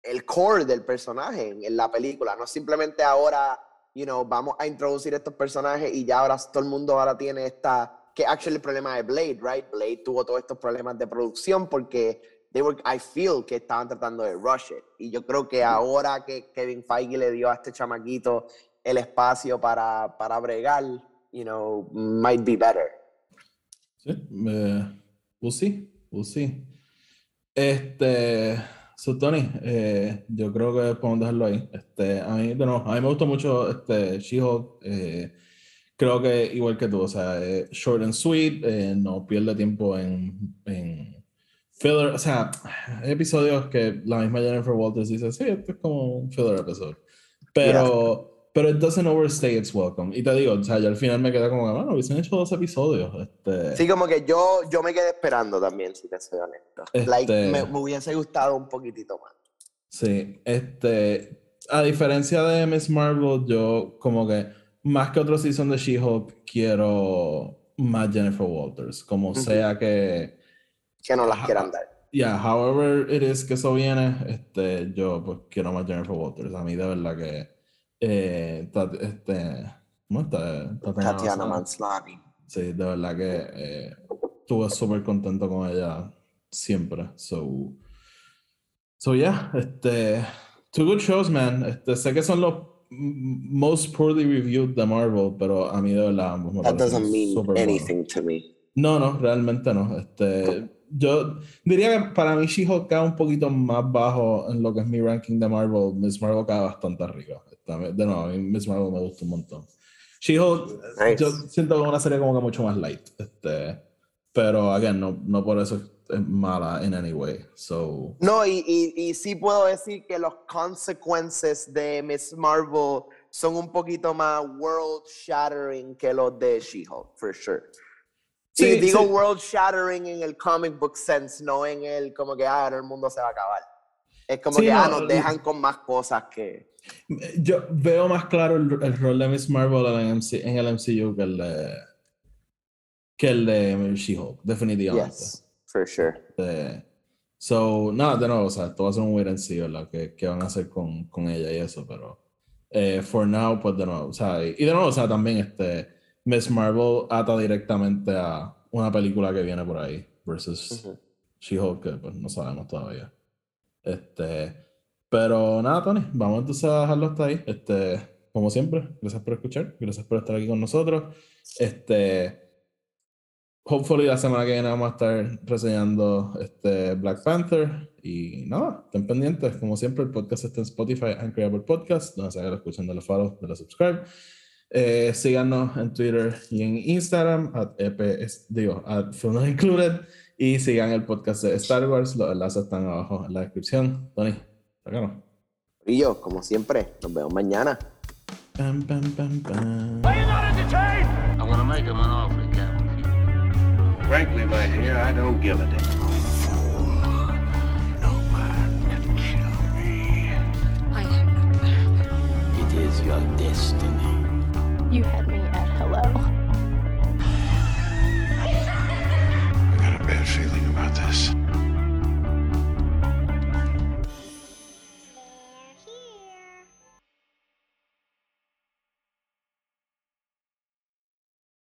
el core del personaje en, en, la película. No simplemente ahora, you know, vamos a introducir estos personajes y ya ahora todo el mundo ahora tiene esta, que actually el problema de Blade, right? Blade tuvo todos estos problemas de producción porque they were, I feel que estaban tratando de rush it. Y yo creo que ahora que Kevin Feige le dio a este chamaquito el espacio para, para bregar, you know, might be better. Sí, uh, we'll see, we'll see. Este, so Tony, eh, yo creo que podemos dejarlo ahí. Este, a mí, no, a mí me gustó mucho este She-Hulk. Eh, creo que igual que tú, o sea, eh, short and sweet, eh, no pierde tiempo en, en filler, o sea, hay episodios que la misma Jennifer Walters dice, sí, esto es como un filler episodio. Pero, yeah. Pero it doesn't overstay its welcome. Y te digo, o sea, yo al final me quedé como, bueno, hubiesen hecho dos episodios. Este... Sí, como que yo, yo me quedé esperando también, si te soy honesto. Este... Like, me, me, hubiese gustado un poquitito más. Sí, este, a diferencia de Miss Marvel, yo como que más que otro season de She-Hulk, quiero más Jennifer Walters, como uh -huh. sea que... Que no las quieran dar. Yeah, however it is que eso viene, este, yo pues quiero más Jennifer Walters. A mí de verdad que... Eh, este, ¿Cómo está? Tatiana Maslany. Sí, de verdad que eh, estuve súper contento con ella siempre. So, so yeah, este, two good shows, man. Este, sé que son los most poorly reviewed de Marvel, pero a mí de verdad me That doesn't mean anything bueno. to me. No, no, realmente no. Este, yo diría que para mí She-Hulk cae un poquito más bajo en lo que es mi ranking de Marvel. Miss Marvel cae bastante arriba. De nuevo, a mí Miss Marvel me gusta un montón. She-Hulk, nice. yo siento que es una serie como que mucho más light. Este, pero, again, no, no por eso es mala en any way. So... No, y, y, y, sí puedo decir que los consecuencias de Miss Marvel son un poquito más world shattering que los de She-Hulk, for sure. Sí, y digo sí. world shattering en el comic book sense, no en el como que ah, el mundo se va a acabar. Es como sí, que no, ah, nos dejan con más cosas que. Yo veo más claro el, el rol de Miss Marvel en el, MC, en el MCU que el de, que el de She-Hulk, definitivamente. Yes for sure. Eh, so, nada, no, de nuevo, o sea, esto va a ser un wait and see, ¿verdad? ¿Qué, qué van a hacer con, con, ella y eso? Pero, eh, for now, pues de nuevo, o sea, y, y de nuevo, o sea, también este, Miss Marvel ata directamente a una película que viene por ahí, versus uh -huh. She-Hulk, que pues no sabemos todavía. Este, pero nada, Tony, vamos entonces a dejarlo hasta ahí. Este, como siempre, gracias por escuchar, gracias por estar aquí con nosotros. Este, hopefully la semana que viene vamos a estar reseñando este Black Panther. Y nada, estén pendientes. Como siempre, el podcast está en Spotify, Anchor Podcast, donde se haga escuchando los follow, de la subscribe. Eh, síganos en Twitter y en Instagram, at EPS, digo, at Included. Y sigan el podcast de Star Wars. Los enlaces están abajo en la descripción. Tony, Y yo, como siempre, nos vemos mañana. Pam, pam, pam, pam. Are you not entertained? I want to make him an offer, Captain. Frankly, my dear, I don't give a damn. No man can kill me. I am. It is your destiny. You had me at hello. I got a bad feeling about this.